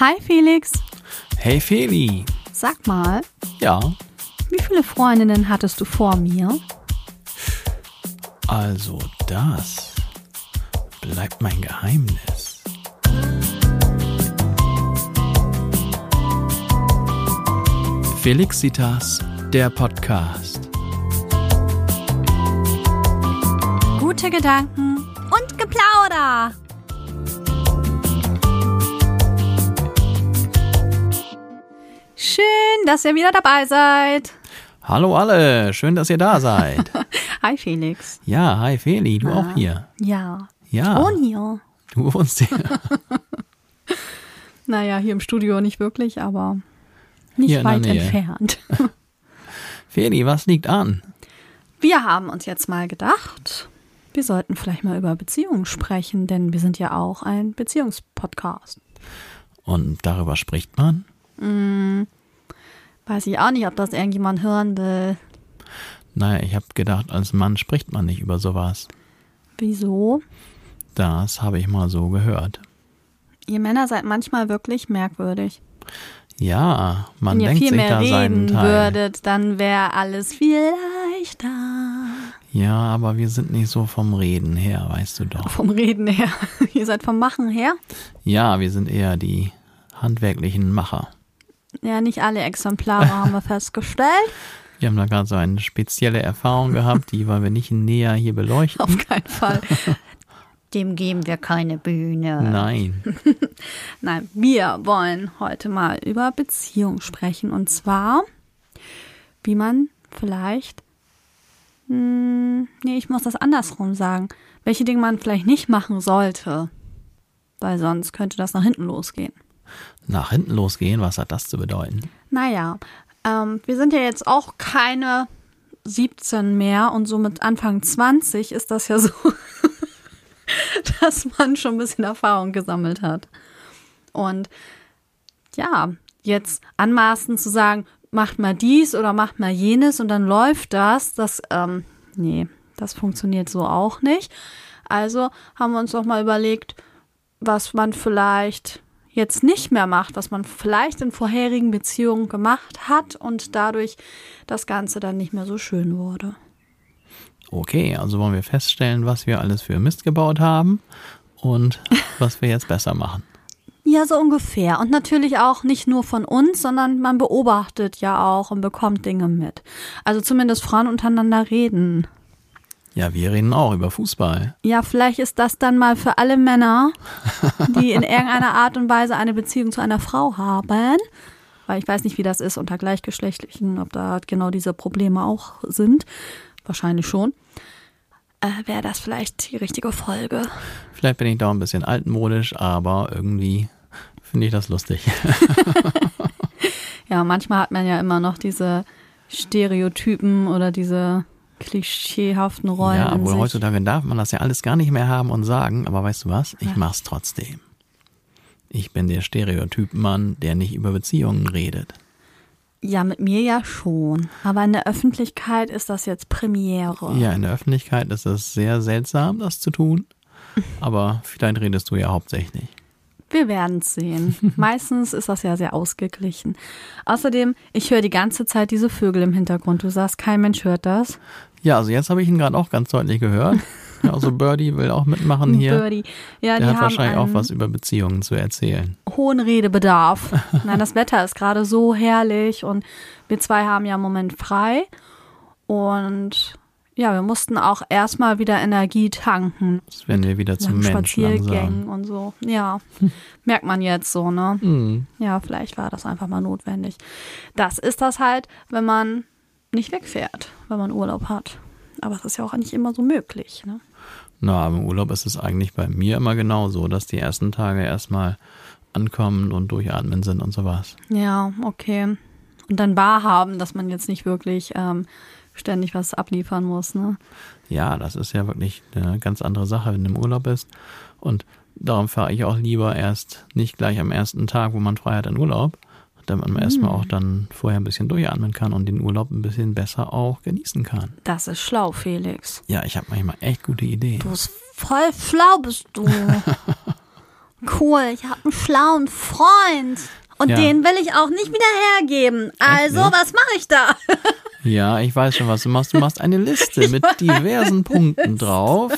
Hi Felix, Hey Feli. sag mal, Ja, wie viele Freundinnen hattest du vor mir? also das bleibt mein Geheimnis. Felixitas, der Podcast. Gute Gedanken und Geplauder. Schön, dass ihr wieder dabei seid. Hallo alle, schön, dass ihr da seid. Hi Felix. Ja, hi Feli, du auch hier. Ja. Ja, Und hier. du wohnst hier. Naja, hier im Studio nicht wirklich, aber nicht Hier weit entfernt. Feli, was liegt an? Wir haben uns jetzt mal gedacht, wir sollten vielleicht mal über Beziehungen sprechen, denn wir sind ja auch ein Beziehungspodcast. Und darüber spricht man? Weiß ich auch nicht, ob das irgendjemand hören will. Naja, ich habe gedacht, als Mann spricht man nicht über sowas. Wieso? Das habe ich mal so gehört. Ihr Männer seid manchmal wirklich merkwürdig. Ja, man Wenn ihr denkt viel sich mehr da seinen reden Teil. würdet, dann wäre alles viel leichter. Ja, aber wir sind nicht so vom Reden her, weißt du doch. Vom Reden her. ihr seid vom Machen her. Ja, wir sind eher die handwerklichen Macher. Ja, nicht alle Exemplare haben wir festgestellt. Wir haben da gerade so eine spezielle Erfahrung gehabt, die wollen wir nicht näher hier beleuchten. Auf keinen Fall. Dem geben wir keine Bühne. Nein. Nein, wir wollen heute mal über Beziehung sprechen. Und zwar, wie man vielleicht, hm, nee, ich muss das andersrum sagen, welche Dinge man vielleicht nicht machen sollte. Weil sonst könnte das nach hinten losgehen. Nach hinten losgehen, was hat das zu bedeuten? Naja, ähm, wir sind ja jetzt auch keine 17 mehr und so mit Anfang 20 ist das ja so, dass man schon ein bisschen Erfahrung gesammelt hat. Und ja, jetzt anmaßen zu sagen, macht mal dies oder macht mal jenes und dann läuft das, das, ähm, nee, das funktioniert so auch nicht. Also haben wir uns doch mal überlegt, was man vielleicht jetzt nicht mehr macht, was man vielleicht in vorherigen Beziehungen gemacht hat und dadurch das Ganze dann nicht mehr so schön wurde. Okay, also wollen wir feststellen, was wir alles für Mist gebaut haben und was wir jetzt besser machen. Ja, so ungefähr. Und natürlich auch nicht nur von uns, sondern man beobachtet ja auch und bekommt Dinge mit. Also zumindest Frauen untereinander reden. Ja, wir reden auch über Fußball. Ja, vielleicht ist das dann mal für alle Männer, die in irgendeiner Art und Weise eine Beziehung zu einer Frau haben. Weil ich weiß nicht, wie das ist unter Gleichgeschlechtlichen, ob da genau diese Probleme auch sind. Wahrscheinlich schon. Äh, Wäre das vielleicht die richtige Folge? Vielleicht bin ich da ein bisschen altmodisch, aber irgendwie finde ich das lustig. Ja, manchmal hat man ja immer noch diese Stereotypen oder diese klischeehaften Rollen. Ja, obwohl heutzutage darf man das ja alles gar nicht mehr haben und sagen, aber weißt du was? Ich mach's trotzdem. Ich bin der Stereotypmann, der nicht über Beziehungen redet. Ja, mit mir ja schon. Aber in der Öffentlichkeit ist das jetzt Premiere. Ja, in der Öffentlichkeit ist es sehr seltsam, das zu tun. Aber vielleicht redest du ja hauptsächlich. Wir werden es sehen. Meistens ist das ja sehr ausgeglichen. Außerdem, ich höre die ganze Zeit diese Vögel im Hintergrund. Du sagst, kein Mensch hört das. Ja, also jetzt habe ich ihn gerade auch ganz deutlich gehört. Also Birdie will auch mitmachen hier. Birdie. Ja, Der die hat wahrscheinlich auch was über Beziehungen zu erzählen. hohen Redebedarf. Nein, das Wetter ist gerade so herrlich und wir zwei haben ja im Moment frei. Und ja, wir mussten auch erstmal wieder Energie tanken. Das werden wir wieder zum Mensch Spaziergängen langsam. und so. Ja, merkt man jetzt so, ne? Hm. Ja, vielleicht war das einfach mal notwendig. Das ist das halt, wenn man nicht wegfährt, wenn man Urlaub hat. Aber es ist ja auch nicht immer so möglich. Ne? Na, aber im Urlaub ist es eigentlich bei mir immer genauso, dass die ersten Tage erstmal ankommen und durchatmen sind und sowas. Ja, okay. Und dann bar haben, dass man jetzt nicht wirklich ähm, ständig was abliefern muss. Ne? Ja, das ist ja wirklich eine ganz andere Sache, wenn du im Urlaub bist. Und darum fahre ich auch lieber erst nicht gleich am ersten Tag, wo man frei hat, in Urlaub, damit man erstmal auch dann vorher ein bisschen durchatmen kann und den Urlaub ein bisschen besser auch genießen kann. Das ist schlau, Felix. Ja, ich habe manchmal echt gute Ideen. Du bist voll schlau, bist du. cool, ich habe einen schlauen Freund. Und Ja. den will ich auch nicht wieder hergeben. Also, was mache ich da? Ja, ich weiß schon, was du machst. Du machst eine Liste mit diversen Punkten drauf,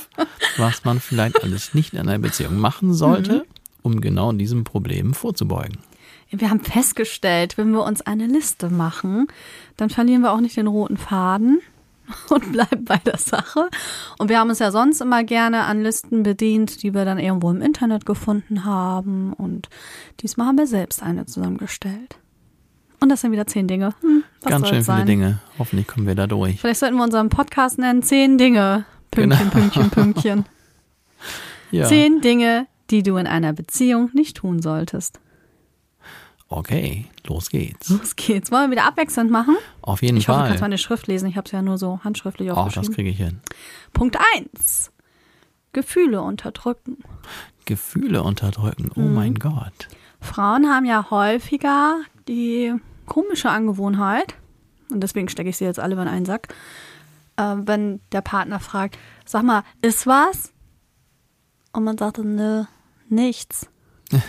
was man vielleicht alles nicht in einer Beziehung machen sollte, um genau diesem Problem vorzubeugen. Wir haben festgestellt, wenn wir uns eine Liste machen, dann verlieren wir auch nicht den roten Faden und bleiben bei der Sache. Und wir haben uns ja sonst immer gerne an Listen bedient, die wir dann irgendwo im Internet gefunden haben. Und diesmal haben wir selbst eine zusammengestellt. Und das sind wieder zehn Dinge. Hm, Ganz schön viele sein? Dinge. Hoffentlich kommen wir da durch. Vielleicht sollten wir unseren Podcast nennen, zehn Dinge. Pünktchen, Genau. Pünktchen, Pünktchen. Ja. Zehn Dinge, die du in einer Beziehung nicht tun solltest. Okay, los geht's. Los geht's. Wollen wir wieder abwechselnd machen? Auf jeden Ich hoffe, du Fall. kannst meine Schrift lesen. Ich habe es ja nur so handschriftlich Ach, das aufgeschrieben. kriege ich hin. Punkt 1. Gefühle unterdrücken. Gefühle unterdrücken. Oh Mhm. mein Gott. Frauen haben ja häufiger die komische Angewohnheit, und deswegen stecke ich sie jetzt alle in einen Sack, äh, wenn der Partner fragt, sag mal, ist was? Und man sagt, dann, nö, nichts.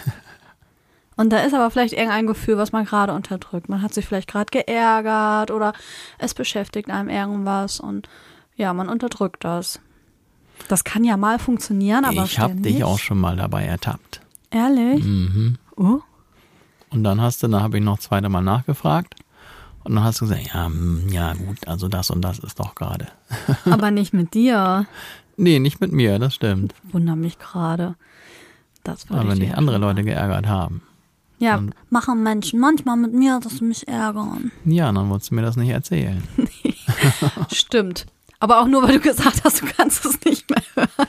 Und da ist aber vielleicht irgendein Gefühl, was man gerade unterdrückt. Man hat sich vielleicht gerade geärgert oder es beschäftigt einem irgendwas und ja, man unterdrückt das. Das kann ja mal funktionieren, aber ich habe dich auch schon mal dabei ertappt. Ehrlich? Mhm. Oh. Und dann hast du, dann habe ich noch zweimal Mal nachgefragt. Und dann hast du gesagt, ja, hm, ja gut, also das und das ist doch gerade. Aber nicht mit dir. Nee, nicht mit mir, das stimmt. Wundere mich gerade. Das würde Aber ich wenn dich andere Leute geärgert haben. Ja, Und- machen Menschen manchmal mit mir, dass sie mich ärgern. Ja, dann wolltest du mir das nicht erzählen. Stimmt. Aber auch nur, weil du gesagt hast, du kannst es nicht mehr hören.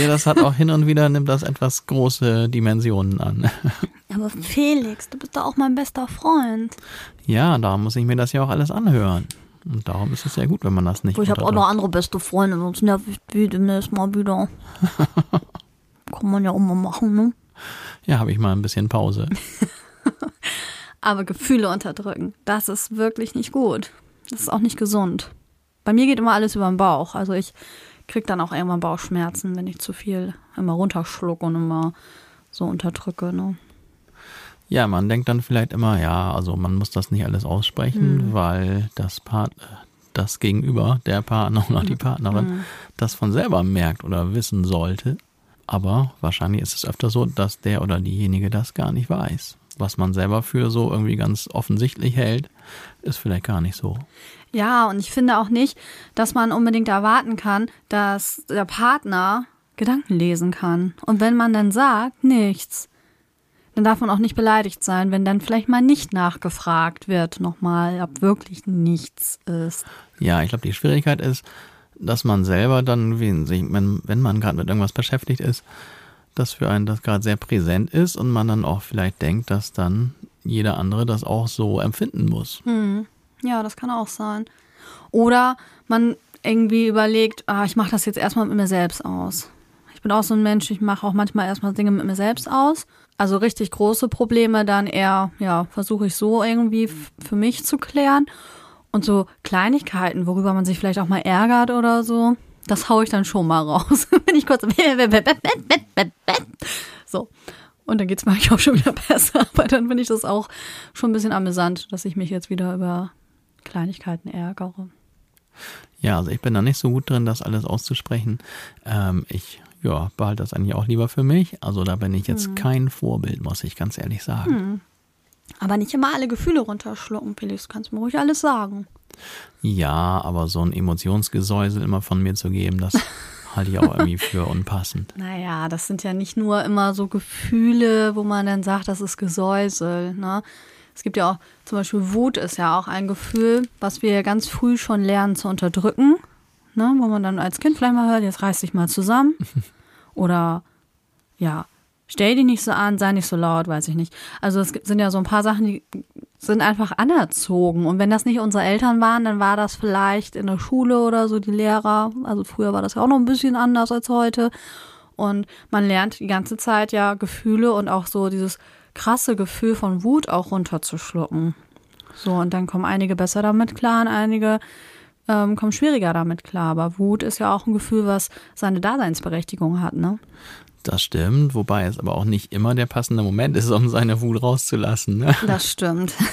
Ja, das hat auch hin und wieder, nimmt das etwas große Dimensionen an. Aber Felix, du bist doch auch mein bester Freund. Ja, darum muss ich mir das ja auch alles anhören. Und darum ist es sehr gut, wenn man das nicht Ich habe auch noch andere beste Freunde, sonst nerv ich die demnächst mal wieder. Kann man ja auch mal machen, ne? Ja, habe ich mal ein bisschen Pause. Aber Gefühle unterdrücken, das ist wirklich nicht gut. Das ist auch nicht gesund. Bei mir geht immer alles über den Bauch. Also ich krieg dann auch irgendwann Bauchschmerzen, wenn ich zu viel immer runterschluck und immer so unterdrücke. Ne? Ja, man denkt dann vielleicht immer, ja, also man muss das nicht alles aussprechen, Hm. weil das Part, das Gegenüber, der Partner oder die Partnerin, Hm. das von selber merkt oder wissen sollte. Aber wahrscheinlich ist es öfter so, dass der oder diejenige das gar nicht weiß. Was man selber für so irgendwie ganz offensichtlich hält, ist vielleicht gar nicht so. Ja, und ich finde auch nicht, dass man unbedingt erwarten kann, dass der Partner Gedanken lesen kann. Und wenn man dann sagt, nichts, dann darf man auch nicht beleidigt sein, wenn dann vielleicht mal nicht nachgefragt wird nochmal, ob wirklich nichts ist. Ja, ich glaube, die Schwierigkeit ist, dass man selber dann, wenn, wenn, man gerade mit irgendwas beschäftigt ist, dass für einen das gerade sehr präsent ist und man dann auch vielleicht denkt, dass dann jeder andere das auch so empfinden muss. Ja, das kann auch sein. Oder man irgendwie überlegt, ah, ich mache das jetzt erstmal mit mir selbst aus. Ich bin auch so ein Mensch, ich mache auch manchmal erstmal Dinge mit mir selbst aus. Also richtig große Probleme dann eher, ja, versuche ich so irgendwie für mich zu klären. Und so Kleinigkeiten, worüber man sich vielleicht auch mal ärgert oder so, das hau ich dann schon mal raus. Wenn ich kurz so. Und dann geht's mir eigentlich auch schon wieder besser. Aber dann finde ich das auch schon ein bisschen amüsant, dass ich mich jetzt wieder über Kleinigkeiten ärgere. Ja, also ich bin da nicht so gut drin, das alles auszusprechen. Ähm, ich ja, behalte das eigentlich auch lieber für mich. Also da bin ich jetzt kein Vorbild, muss ich ganz ehrlich sagen. Aber nicht immer alle Gefühle runterschlucken, Felix. Kannst mir ruhig alles sagen. Ja, aber so ein Emotionsgesäusel immer von mir zu geben, das halte ich auch irgendwie für unpassend. Naja, das sind ja nicht nur immer so Gefühle, wo man dann sagt, das ist Gesäusel. Ne? Es gibt ja auch, zum Beispiel Wut ist ja auch ein Gefühl, was wir ganz früh schon lernen zu unterdrücken. Ne? Wo man dann als Kind vielleicht mal hört, jetzt reiß dich mal zusammen. Oder ja, stell dich nicht so an, sei nicht so laut, weiß ich nicht. Also es sind ja so ein paar Sachen, die sind einfach anerzogen. Und wenn das nicht unsere Eltern waren, dann war das vielleicht in der Schule oder so die Lehrer. Also früher war das ja auch noch ein bisschen anders als heute. Und man lernt die ganze Zeit ja Gefühle und auch so dieses krasse Gefühl von Wut auch runterzuschlucken. So, und dann kommen einige besser damit klar und einige ähm, kommen schwieriger damit klar. Aber Wut ist ja auch ein Gefühl, was seine Daseinsberechtigung hat, ne? Das stimmt, wobei es aber auch nicht immer der passende Moment ist, um seine Wut rauszulassen. Ne? Das stimmt.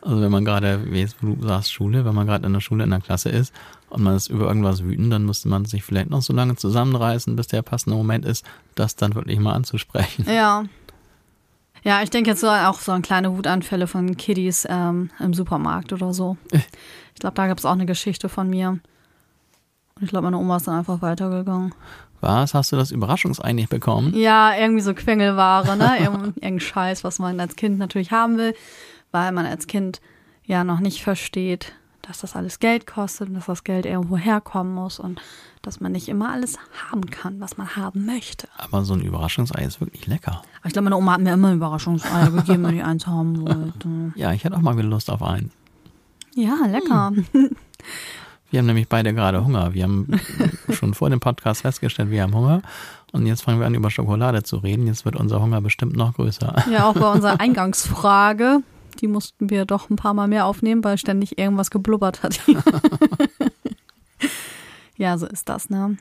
Also wenn man gerade, wie du sagst, Schule, wenn man gerade in der Schule in der Klasse ist und man ist über irgendwas wütend, dann müsste man sich vielleicht noch so lange zusammenreißen, bis der passende Moment ist, das dann wirklich mal anzusprechen. Ja. Ja, ich denke jetzt so auch so an kleine Wutanfälle von Kiddies ähm, im Supermarkt oder so. Ich glaube, da gab es auch eine Geschichte von mir. Und ich glaube, meine Oma ist dann einfach weitergegangen. Was? Hast du das Überraschungsei nicht bekommen? Ja, irgendwie so Quengelware, ne? Irgend- Irgendein Scheiß, was man als Kind natürlich haben will, weil man als Kind ja noch nicht versteht, dass das alles Geld kostet und dass das Geld irgendwo herkommen muss und dass man nicht immer alles haben kann, was man haben möchte. Aber so ein Überraschungsei ist wirklich lecker. Aber ich glaube, meine Oma hat mir immer Überraschungseier gegeben, wenn ich eins haben wollte. Ja, ich hätte auch mal wieder Lust auf einen. Ja, lecker. Wir haben nämlich beide gerade Hunger. Wir haben schon vor dem Podcast festgestellt, wir haben Hunger. Und jetzt fangen wir an, über Schokolade zu reden. Jetzt wird unser Hunger bestimmt noch größer. Ja, auch bei unserer Eingangsfrage. Die mussten wir doch ein paar Mal mehr aufnehmen, weil ständig irgendwas geblubbert hat. ja, so ist das, ne?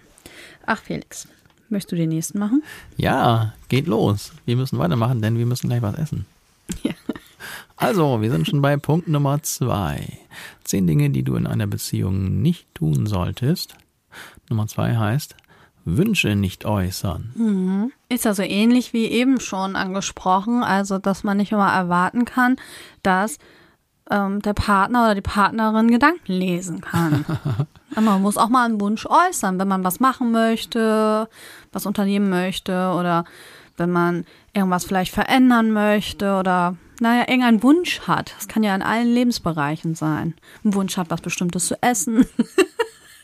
Ach, Felix, möchtest du den nächsten machen? Ja, geht los. Wir müssen weitermachen, denn wir müssen gleich was essen. Ja. Also, wir sind schon bei Punkt Nummer zwei. Zehn Dinge, die du in einer Beziehung nicht tun solltest. Nummer zwei heißt, Wünsche nicht äußern. Ist ja so ähnlich wie eben schon angesprochen, also dass man nicht immer erwarten kann, dass ähm, der Partner oder die Partnerin Gedanken lesen kann. Man muss auch mal einen Wunsch äußern, wenn man was machen möchte, was unternehmen möchte oder wenn man irgendwas vielleicht verändern möchte oder naja, irgendeinen Wunsch hat. Das kann ja in allen Lebensbereichen sein. Ein Wunsch hat, was Bestimmtes zu essen.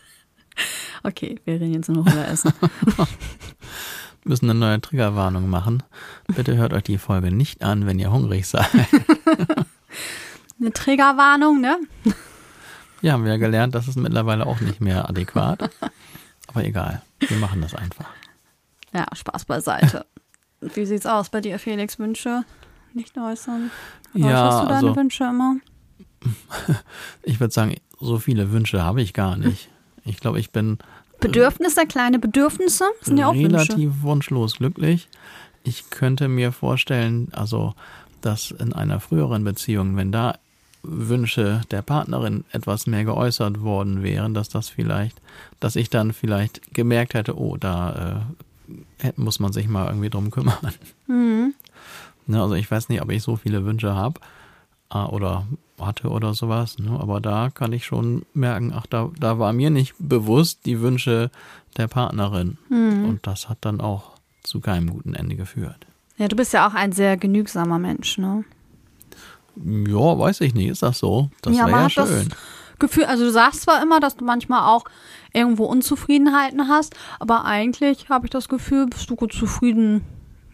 okay, wir reden jetzt nur noch über Essen. Wir müssen eine neue Triggerwarnung machen. Bitte hört euch die Folge nicht an, wenn ihr hungrig seid. Eine Triggerwarnung, ne? Ja, haben wir ja gelernt, das ist mittlerweile auch nicht mehr adäquat. Aber egal, wir machen das einfach. Ja, Spaß beiseite. Wie sieht's aus bei dir, Felix? Wünsche nicht äußern? Ja, Äußerst du deine also- Wünsche immer? Ich würde sagen, so viele Wünsche habe ich gar nicht. Ich glaube, ich bin Bedürfnisse, kleine Bedürfnisse sind ja auch Wünsche. relativ wunschlos glücklich. Ich könnte mir vorstellen, also, dass in einer früheren Beziehung, wenn da Wünsche der Partnerin etwas mehr geäußert worden wären, dass das vielleicht, dass ich dann vielleicht gemerkt hätte, oh, da äh, muss man sich mal irgendwie drum kümmern. Mhm. Ne, also ich weiß nicht, ob ich so viele Wünsche habe äh, oder hatte oder sowas, ne, aber da kann ich schon merken, ach, da, da war mir nicht bewusst die Wünsche der Partnerin. Mhm. Und das hat dann auch zu keinem guten Ende geführt. Ja, du bist ja auch ein sehr genügsamer Mensch, ne? Ja, weiß ich nicht, ist das so? Das ja, wäre man ja schön. Gefühl, also du sagst zwar immer, dass du manchmal auch irgendwo Unzufriedenheiten hast, aber eigentlich habe ich das Gefühl, bist du gut zufrieden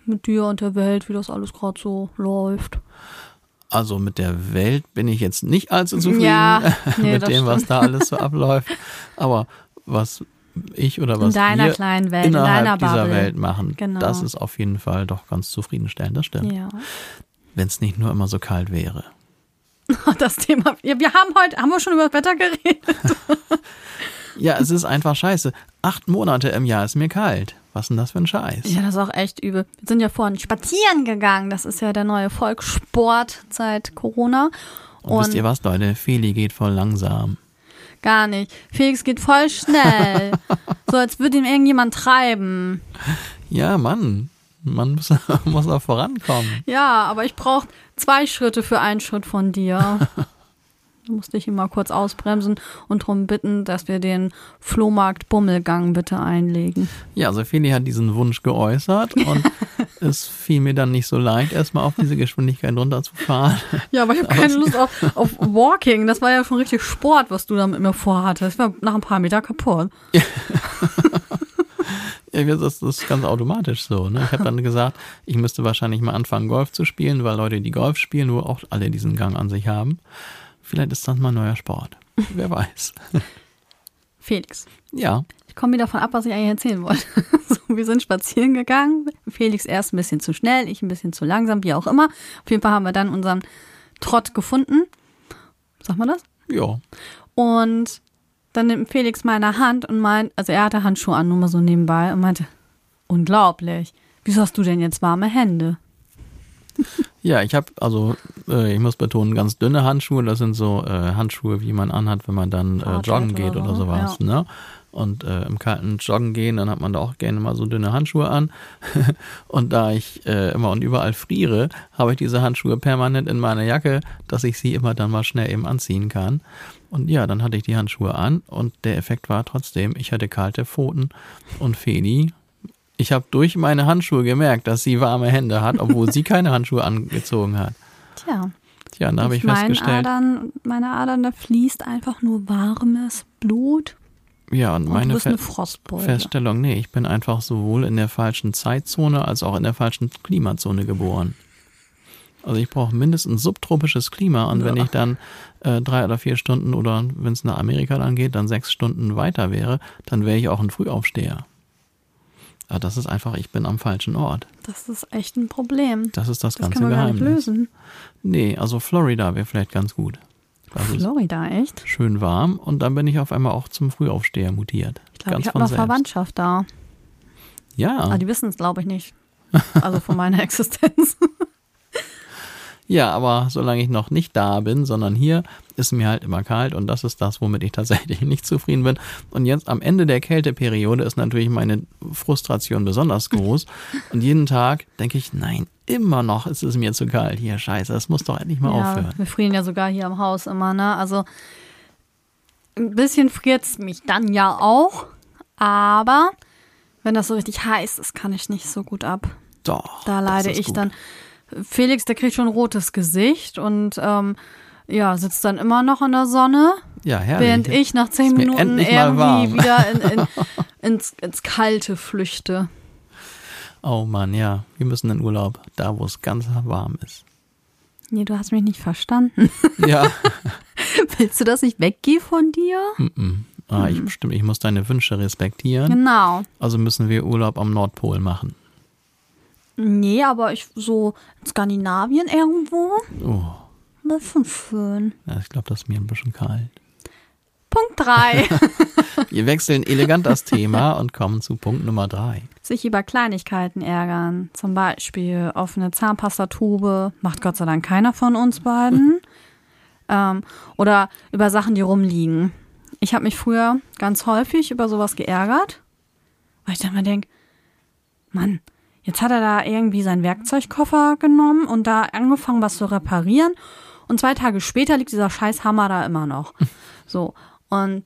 mit dir und der Welt, wie das alles gerade so läuft. Also mit der Welt bin ich jetzt nicht allzu zufrieden Ja, nee, mit dem, was da alles so abläuft. Aber was ich oder was in deiner wir kleinen Welt, in innerhalb deiner dieser Bubble. Welt machen, Genau. das ist auf jeden Fall doch ganz zufriedenstellend, das stimmt. Ja. Wenn es nicht nur immer so kalt wäre. Das Thema. Ja, wir haben heute, haben wir schon über das Wetter geredet? Ja, es ist einfach scheiße. Acht Monate im Jahr ist mir kalt. Was ist denn das für ein Scheiß? Ja, das ist auch echt übel. Wir sind ja vorhin spazieren gegangen. Das ist ja der neue Volkssport seit Corona. Und, wisst ihr was, Leute? Feli geht voll langsam. Gar nicht. Felix geht voll schnell. so, als würde ihn irgendjemand treiben. Ja, Mann. Man muss, muss auch vorankommen. Ja, aber ich brauche zwei Schritte für einen Schritt von dir. Da musste ich ihn mal kurz ausbremsen und darum bitten, dass wir den Flohmarkt Bummelgang bitte einlegen. Ja, Feli hat diesen Wunsch geäußert und es fiel mir dann nicht so leicht, erstmal auf diese Geschwindigkeit runterzufahren. Ja, aber ich habe keine Lust auf, auf Walking. Das war ja schon richtig Sport, was du da mit mir vorhattest. Ich war nach ein paar Meter kaputt. Ja, das ist ganz automatisch so. Ne? Ich habe dann gesagt, ich müsste wahrscheinlich mal anfangen, Golf zu spielen, weil Leute, die Golf spielen, nur auch alle diesen Gang an sich haben. Vielleicht ist das mal ein neuer Sport. Wer weiß. Felix, Ja, ich komme wieder von ab, was ich eigentlich erzählen wollte. So, wir sind spazieren gegangen. Felix erst ein bisschen zu schnell, ich ein bisschen zu langsam, wie auch immer. Auf jeden Fall haben wir dann unseren Trott gefunden. Sag mal das? ja. Und dann nimmt Felix meine Hand und meint, also er hatte Handschuhe an, nur mal so nebenbei, und meinte, unglaublich. Wieso hast du denn jetzt warme Hände? Ja, ich habe also, äh, ich muss betonen, ganz dünne Handschuhe. Das sind so äh, Handschuhe, wie man anhat, wenn man dann äh, joggen geht oder, so, sowas. Ja. Ne? Und äh, im kalten Joggen gehen, dann hat man da auch gerne mal so dünne Handschuhe an. und da ich äh, immer und überall friere, habe ich diese Handschuhe permanent in meiner Jacke, dass ich sie immer dann mal schnell eben anziehen kann. Und ja, dann hatte ich die Handschuhe an und der Effekt war trotzdem, ich hatte kalte Pfoten und Feli ich habe durch meine Handschuhe gemerkt, dass sie warme Hände hat, obwohl sie keine Handschuhe angezogen hat. Tja. Tja, da habe ich festgestellt. Adern, meine Adern, da fließt einfach nur warmes Blut. Ja, und, und meine Fe Feststellung, nee, ich bin einfach sowohl in der falschen Zeitzone als auch in der falschen Klimazone geboren. Also ich brauche mindestens subtropisches Klima und ja. wenn ich dann äh, drei oder vier Stunden oder wenn es nach Amerika dann geht, dann sechs Stunden weiter wäre, dann wäre ich auch ein Frühaufsteher. Ja, das ist einfach, ich bin am falschen Ort. Das ist echt ein Problem. Das ist das, das ganze kann man Geheimnis. Gar nicht lösen. Nee, also Florida wäre vielleicht ganz gut. Das Florida, echt? Schön warm und dann bin ich auf einmal auch zum Frühaufsteher mutiert. Ich glaube, ich habe noch selbst. Verwandtschaft da. Ja. Aber ah, die wissen es, glaube ich, nicht. Also von meiner Existenz. Ja, aber solange ich noch nicht da bin, sondern hier, ist mir halt immer kalt und das ist das, womit ich tatsächlich nicht zufrieden bin. Und jetzt am Ende der Kälteperiode ist natürlich meine Frustration besonders groß. Und jeden Tag denke ich, nein, immer noch ist es mir zu kalt hier. Scheiße, das muss doch endlich mal ja, aufhören. Wir frieren ja sogar hier im Haus immer, ne? Also ein bisschen friert es mich dann ja auch, aber wenn das so richtig heiß ist, kann ich nicht so gut ab. Doch. Da leide ich gut. dann Felix, der kriegt schon ein rotes Gesicht und ähm, ja, sitzt dann immer noch in der Sonne. Ja, herrlich. Während ich nach zehn Minuten irgendwie wieder in, in, ins, ins Kalte flüchte. Oh Mann, ja. Wir müssen in Urlaub, da wo es ganz warm ist. Nee, du hast mich nicht verstanden. Ja. Willst du, dass ich weggehe von dir? Mm -mm. Ah, ich, mm. stimmt, ich muss deine Wünsche respektieren. Genau. Also müssen wir Urlaub am Nordpol machen. Nee, aber ich so in Skandinavien irgendwo. Oh. Das ist schon schön. Ja, ich glaube, das ist mir ein bisschen kalt. Punkt 3. Wir wechseln elegant das Thema und kommen zu Punkt Nummer 3. Sich über Kleinigkeiten ärgern. Zum Beispiel offene Zahnpastatube. Macht Gott sei Dank keiner von uns beiden. ähm, oder über Sachen, die rumliegen. Ich habe mich früher ganz häufig über sowas geärgert, weil ich dann mal denke, Mann, Jetzt hat er da irgendwie seinen Werkzeugkoffer genommen und da angefangen, was zu reparieren. Und zwei Tage später liegt dieser scheiß Hammer da immer noch. So. Und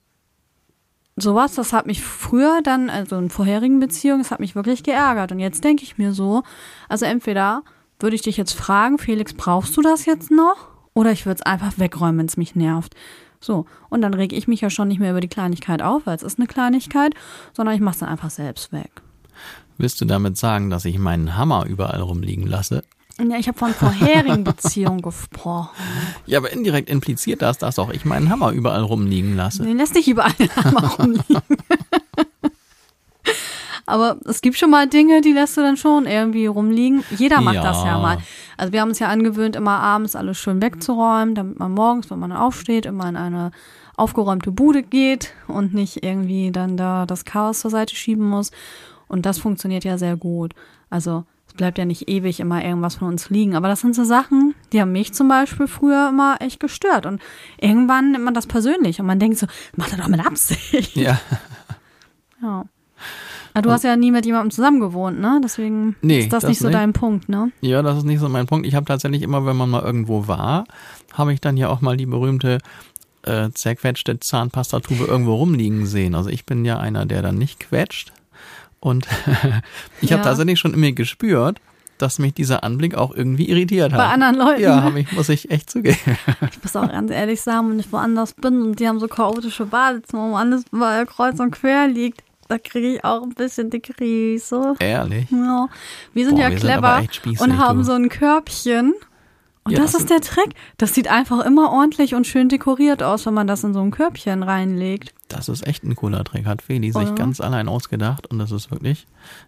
sowas, das hat mich früher dann, also in vorherigen Beziehungen, das hat mich wirklich geärgert. Und jetzt denke ich mir so, also entweder würde ich dich jetzt fragen, Felix, brauchst du das jetzt noch? Oder ich würde es einfach wegräumen, wenn es mich nervt. So, und dann reg ich mich ja schon nicht mehr über die Kleinigkeit auf, weil es ist eine Kleinigkeit, sondern ich mache es dann einfach selbst weg. Willst du damit sagen, dass ich meinen Hammer überall rumliegen lasse? Ja, ich habe von vorherigen Beziehungen gesprochen. Ja, aber indirekt impliziert das, dass auch ich meinen Hammer überall rumliegen lasse. Den lässt dich überall den Hammer rumliegen. aber es gibt schon mal Dinge, die lässt du dann schon irgendwie rumliegen. Jeder macht ja. das ja mal. Also wir haben uns ja angewöhnt, immer abends alles schön wegzuräumen, damit man morgens, wenn man aufsteht, immer in eine aufgeräumte Bude geht und nicht irgendwie dann da das Chaos zur Seite schieben muss. Und das funktioniert ja sehr gut. Also es bleibt ja nicht ewig immer irgendwas von uns liegen. Aber das sind so Sachen, die haben mich zum Beispiel früher immer echt gestört. Und irgendwann nimmt man das persönlich und man denkt so, macht er doch mit Absicht. Ja. Ja. Aber du hast ja nie mit jemandem zusammen gewohnt, ne? Deswegen nee, ist das, das nicht so nicht. dein Punkt, ne? Ja, das ist nicht so mein Punkt. Ich habe tatsächlich immer, wenn man mal irgendwo war, habe ich dann ja auch mal die berühmte äh, zerquetschte Zahnpastatube irgendwo rumliegen sehen. Also ich bin ja einer, der dann nicht quetscht, und ich ja. habe tatsächlich schon in mir gespürt, dass mich dieser Anblick auch irgendwie irritiert hat. Bei anderen Leuten. Ja, ne? ich, muss ich echt zugeben. Ich muss auch ganz ehrlich sagen, wenn ich woanders bin und die haben so chaotische Badezimmer, wo alles kreuz und quer liegt, da kriege ich auch ein bisschen die Krise. Ehrlich? Ja. Wir sind Boah, ja wir clever sind und haben du. so ein Körbchen und ja, das, das ist der Trick. Das sieht einfach immer ordentlich und schön dekoriert aus, wenn man das in so ein Körbchen reinlegt. Das ist echt ein cooler Trick. Hat Feli sich Oder? ganz allein ausgedacht und das ist wirklich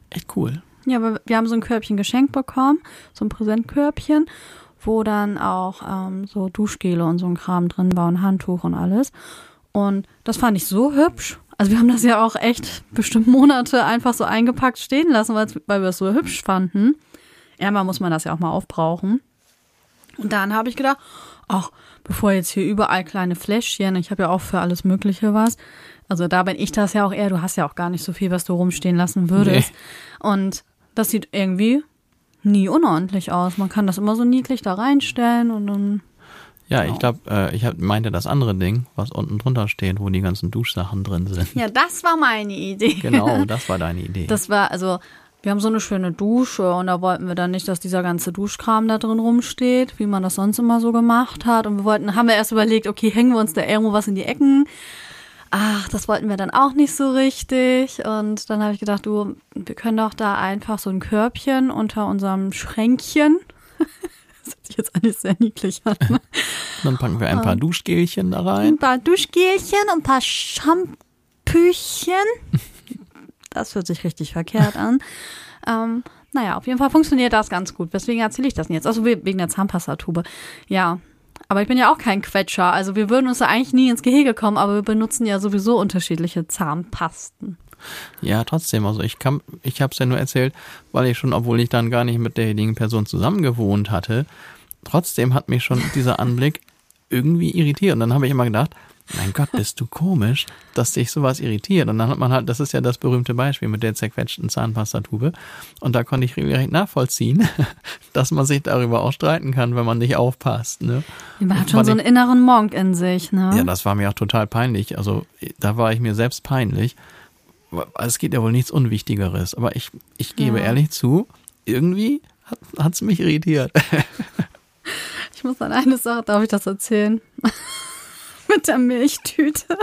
echt cool. Ja, aber wir haben so ein Körbchen geschenkt bekommen, so ein Präsentkörbchen, wo dann auch ähm, so Duschgele und so ein Kram drin war und Handtuch und alles. Und das fand ich so hübsch. Also wir haben das ja auch echt bestimmt Monate einfach so eingepackt stehen lassen, weil wir es so hübsch fanden. Einmal muss man das ja auch mal aufbrauchen. Und dann habe ich gedacht, ach, bevor jetzt hier überall kleine Fläschchen, ich habe ja auch für alles Mögliche was. Also da bin ich das ja auch eher, du hast ja auch gar nicht so viel, was du rumstehen lassen würdest. Nee. Und das sieht irgendwie nie unordentlich aus. Man kann das immer so niedlich da reinstellen und dann. Ja, genau. ich glaube, äh, ich hab, meinte das andere Ding, was unten drunter steht, wo die ganzen Duschsachen drin sind. Ja, das war meine Idee. Genau, das war deine Idee. Das war, also, wir haben so eine schöne Dusche und da wollten wir dann nicht, dass dieser ganze Duschkram da drin rumsteht, wie man das sonst immer so gemacht hat. Und wir wollten, haben wir erst überlegt, okay, hängen wir uns da irgendwo was in die Ecken ach, das wollten wir dann auch nicht so richtig. Und dann habe ich gedacht, du, wir können doch da einfach so ein Körbchen unter unserem Schränkchen. das hört sich jetzt eigentlich sehr niedlich an. Ne? Dann packen wir ein paar Duschgelchen da rein. Ein paar Duschgelchen, ein paar Shampoöchen. Das hört sich richtig verkehrt an. ähm, naja, auf jeden Fall funktioniert das ganz gut. Weswegen erzähle ich das denn jetzt? Also wegen der Zahnpastatube. Ja, aber ich bin ja auch kein Quetscher. Also wir würden uns da eigentlich nie ins Gehege kommen, aber wir benutzen ja sowieso unterschiedliche Zahnpasten. Ja, trotzdem. Also ich kann, ich habe es ja nur erzählt, weil ich schon, obwohl ich dann gar nicht mit derjenigen Person zusammen gewohnt hatte, trotzdem hat mich schon dieser Anblick irgendwie irritiert. Und dann habe ich immer gedacht, mein Gott, bist du komisch, dass dich sowas irritiert. Und dann hat man halt, das ist ja das berühmte Beispiel mit der zerquetschten Zahnpastatube. Und da konnte ich regelrecht nachvollziehen, dass man sich darüber auch streiten kann, wenn man nicht aufpasst. Ne? Man hat schon so einen inneren Monk in sich, ne? Ja, das war mir auch total peinlich. Also da war ich mir selbst peinlich. Es geht ja wohl nichts Unwichtigeres. Aber ich, ich gebe ja. ehrlich zu, irgendwie hat es mich irritiert. ich muss an eine Sache, darf ich das erzählen? Mit der Milchtüte.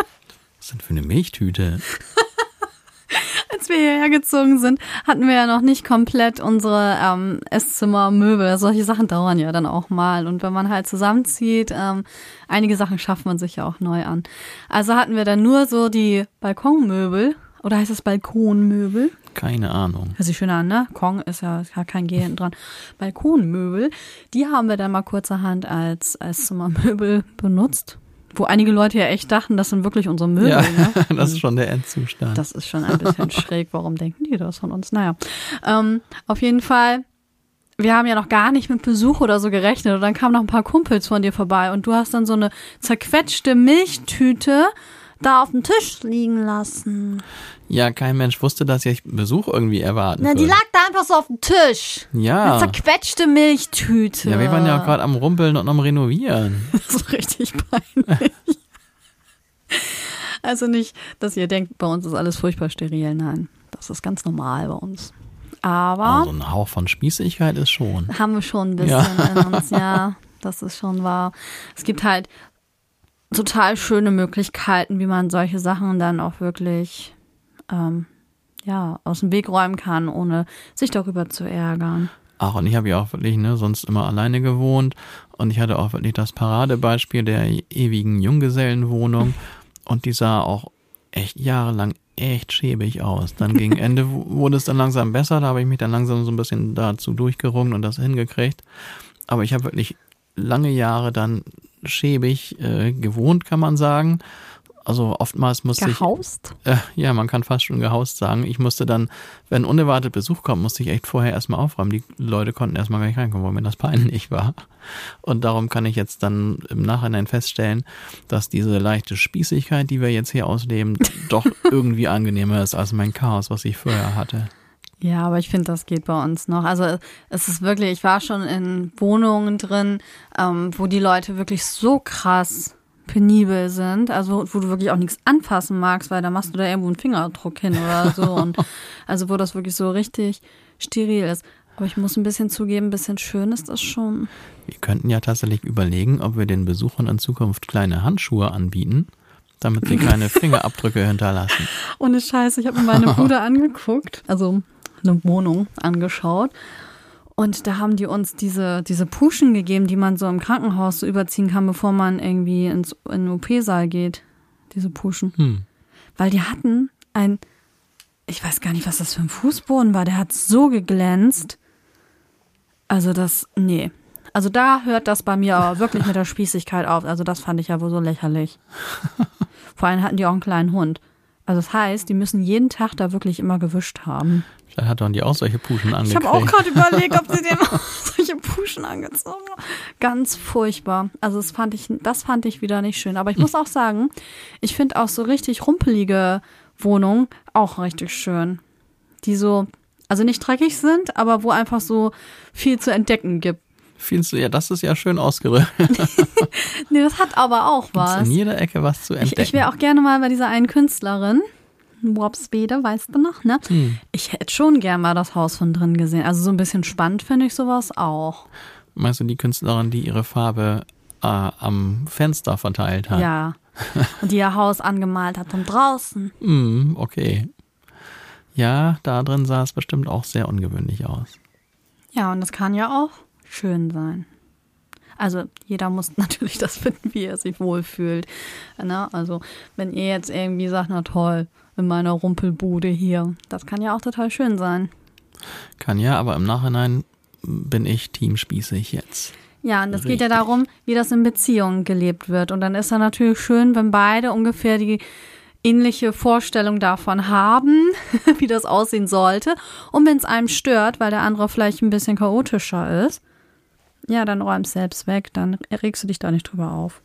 Was denn für eine Milchtüte? Als wir hierher gezogen sind, hatten wir ja noch nicht komplett unsere ähm, Esszimmermöbel. Solche Sachen dauern ja dann auch mal. Und wenn man halt zusammenzieht, ähm, einige Sachen schafft man sich ja auch neu an. Also hatten wir dann nur so die Balkonmöbel. Oder heißt es Balkonmöbel? Keine Ahnung. Hört sich schön an, ne? Kong ist ja, ist ja kein G hinten dran. Balkonmöbel, die haben wir dann mal kurzerhand als Esszimmermöbel benutzt. Wo einige Leute ja echt dachten, das sind wirklich unsere Möbel. Ja, ne? das ist schon der Endzustand. Das ist schon ein bisschen schräg. Warum denken die das von uns? Naja, ähm, auf jeden Fall. Wir haben ja noch gar nicht mit Besuch oder so gerechnet. Und dann kamen noch ein paar Kumpels von dir vorbei und du hast dann so eine zerquetschte Milchtüte da auf dem Tisch liegen lassen. Ja, kein Mensch wusste, dass ich Besuch irgendwie erwarten Na, die lag da einfach so auf dem Tisch. Ja. Eine zerquetschte Milchtüte. Ja, wir waren ja auch gerade am Rumpeln und am Renovieren. Das ist richtig peinlich. also nicht, dass ihr denkt, bei uns ist alles furchtbar steril. Nein, das ist ganz normal bei uns. Aber. Also ein Hauch von Spießigkeit ist schon. Haben wir schon ein bisschen ja. in uns, ja. Das ist schon wahr. Es gibt halt total schöne Möglichkeiten, wie man solche Sachen dann auch wirklich ähm, ja, aus dem Weg räumen kann, ohne sich darüber zu ärgern. Ach, und ich habe ja auch wirklich ne, sonst immer alleine gewohnt und ich hatte auch wirklich das Paradebeispiel der ewigen Junggesellenwohnung und die sah auch echt jahrelang echt schäbig aus. Dann gegen Ende wurde es dann langsam besser, da habe ich mich dann langsam so ein bisschen dazu durchgerungen und das hingekriegt. Aber ich habe wirklich lange Jahre dann schäbig äh, gewohnt, kann man sagen. Also oftmals musste gehaust? ich. Äh, ja, man kann fast schon gehaust sagen. Ich musste dann, wenn unerwartet Besuch kommt, musste ich echt vorher erstmal aufräumen. Die Leute konnten erstmal gar nicht reinkommen, weil mir das peinlich war. Und darum kann ich jetzt dann im Nachhinein feststellen, dass diese leichte Spießigkeit, die wir jetzt hier ausleben, doch irgendwie angenehmer ist als mein Chaos, was ich vorher hatte. Ja, aber ich finde, das geht bei uns noch. Also es ist wirklich, ich war schon in Wohnungen drin, ähm, wo die Leute wirklich so krass penibel sind, also wo du wirklich auch nichts anfassen magst, weil da machst du da irgendwo einen Fingerdruck hin oder so. und also wo das wirklich so richtig steril ist. Aber ich muss ein bisschen zugeben, ein bisschen schön ist das schon. Wir könnten ja tatsächlich überlegen, ob wir den Besuchern in Zukunft kleine Handschuhe anbieten, damit sie keine Fingerabdrücke hinterlassen. Ohne Scheiße, ich habe mir meine Bruder angeguckt, also eine Wohnung angeschaut. Und da haben die uns diese, diese Puschen gegeben, die man so im Krankenhaus so überziehen kann, bevor man irgendwie ins, in den OP-Saal geht. Diese Puschen. Hm. Weil die hatten ein, ich weiß gar nicht, was das für ein Fußboden war, der hat so geglänzt. Also das, nee. Also da hört das bei mir aber wirklich mit der Spießigkeit auf. Also das fand ich ja wohl so lächerlich. Vor allem hatten die auch einen kleinen Hund. Also das heißt, die müssen jeden Tag da wirklich immer gewischt haben. Vielleicht hat dann die auch solche Puschen angekriegt. Ich habe auch gerade überlegt, ob sie dem auch solche Puschen angezogen haben. Ganz furchtbar. Also das fand ich, das fand ich wieder nicht schön. Aber ich muss auch sagen, ich finde auch so richtig rumpelige Wohnungen auch richtig schön. Die so, also nicht dreckig sind, aber wo einfach so viel zu entdecken gibt. Viel zu, ja, das ist ja schön ausgerüstet. Nee, das hat aber auch Gibt's was. in jeder Ecke was zu Ich, entdecken. ich wäre auch gerne mal bei dieser einen Künstlerin. Wobswede, weißt du noch, ne? Hm. Ich hätte schon gern mal das Haus von drin gesehen. Also so ein bisschen spannend finde ich sowas auch. Meinst du die Künstlerin, die ihre Farbe äh, am Fenster verteilt hat? Ja. Und die ihr Haus angemalt hat von draußen. Hm, okay. Ja, da drin sah es bestimmt auch sehr ungewöhnlich aus. Ja, und das kann ja auch schön sein. Also jeder muss natürlich das finden, wie er sich wohlfühlt. Ne? Also wenn ihr jetzt irgendwie sagt, na toll, in meiner Rumpelbude hier, das kann ja auch total schön sein. Kann ja, aber im Nachhinein bin ich teamspießig jetzt. Ja, und es geht ja darum, wie das in Beziehungen gelebt wird. Und dann ist ja natürlich schön, wenn beide ungefähr die ähnliche Vorstellung davon haben, wie das aussehen sollte. Und wenn es einem stört, weil der andere vielleicht ein bisschen chaotischer ist, ja, dann räum es selbst weg, dann regst du dich da nicht drüber auf.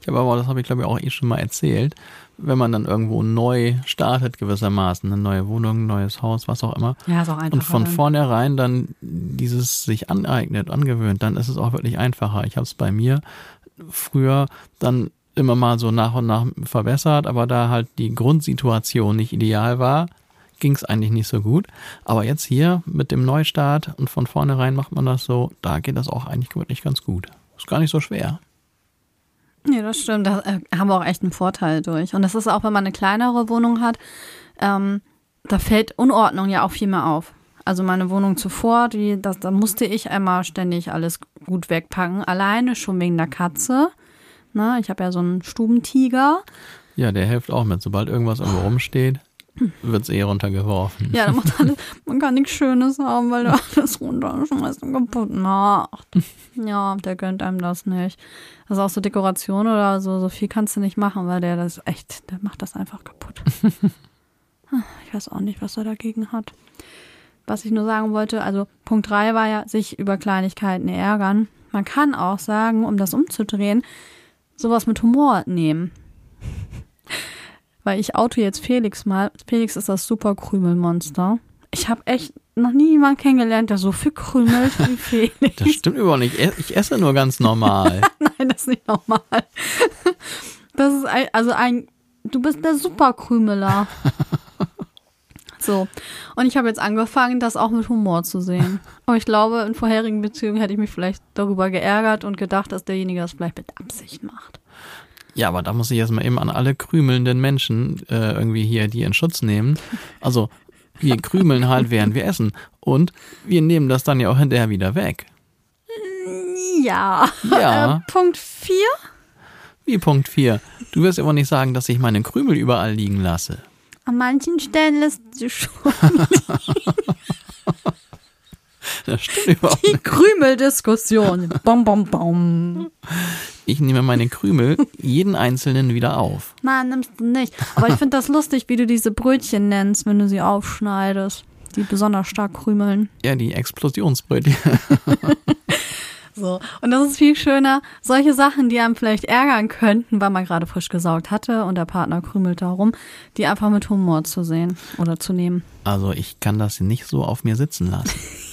Ich habe aber, das habe ich glaube ich auch eh schon mal erzählt, wenn man dann irgendwo neu startet gewissermaßen, eine neue Wohnung, ein neues Haus, was auch immer, Ja, ist auch einfach. und von vornherein dann dieses sich aneignet, angewöhnt, dann ist es auch wirklich einfacher. Ich habe es bei mir früher dann immer mal so nach und nach verbessert, aber da halt die Grundsituation nicht ideal war, ging es eigentlich nicht so gut. Aber jetzt hier mit dem Neustart und von vornherein macht man das so, da geht das auch eigentlich wirklich ganz gut. Ist gar nicht so schwer. Nee, das stimmt. Da äh, haben wir auch echt einen Vorteil durch. Und das ist auch, wenn man eine kleinere Wohnung hat, ähm, da fällt Unordnung ja auch viel mehr auf. Also meine Wohnung zuvor, die, das, da musste ich einmal ständig alles gut wegpacken. Alleine schon wegen der Katze. Na, ich habe ja so einen Stubentiger. Ja, der hilft auch mit. Sobald irgendwas irgendwo rumsteht, wird's eh runtergeworfen. Ja, alles, man kann nichts Schönes haben, weil der alles runterschmeißt und kaputt macht. Ja, der gönnt einem das nicht. Also auch so Dekoration oder so, so viel kannst du nicht machen, weil der das echt, der macht das einfach kaputt. Ich weiß auch nicht, was er dagegen hat. Was ich nur sagen wollte, also Punkt 3 war ja, sich über Kleinigkeiten ärgern. Man kann auch sagen, um das umzudrehen, sowas mit Humor nehmen. Weil ich auto jetzt Felix mal. Felix ist das super Krümelmonster. Ich habe echt noch nie jemanden kennengelernt, der so viel krümelt wie Felix. Das stimmt überhaupt nicht. Ich esse nur ganz normal. Nein, das ist nicht normal. Das ist ein, also ein, du bist der Superkrümeler. So. Und ich habe jetzt angefangen, das auch mit Humor zu sehen. Aber ich glaube, in vorherigen Beziehungen hätte ich mich vielleicht darüber geärgert und gedacht, dass derjenige das vielleicht mit Absicht macht. Ja, aber da muss ich jetzt mal eben an alle krümelnden Menschen äh, irgendwie hier die in Schutz nehmen. Also wir krümeln halt, während wir essen. Und wir nehmen das dann ja auch hinterher wieder weg. Ja. Ja. Äh, Punkt 4? Wie Punkt 4. Du wirst aber nicht sagen, dass ich meine Krümel überall liegen lasse. An manchen Stellen lässt sie schon Das stimmt überhaupt die. Krümeldiskussion. Bom, bom, bom. Ich nehme meine Krümel jeden einzelnen wieder auf. Nein, nimmst du nicht. Aber ich finde das lustig, wie du diese Brötchen nennst, wenn du sie aufschneidest. Die besonders stark krümeln. Ja, die Explosionsbrötchen. So. Und das ist viel schöner. Solche Sachen, die einem vielleicht ärgern könnten, weil man gerade frisch gesaugt hatte und der Partner krümelt darum, die einfach mit Humor zu sehen oder zu nehmen. Also ich kann das nicht so auf mir sitzen lassen.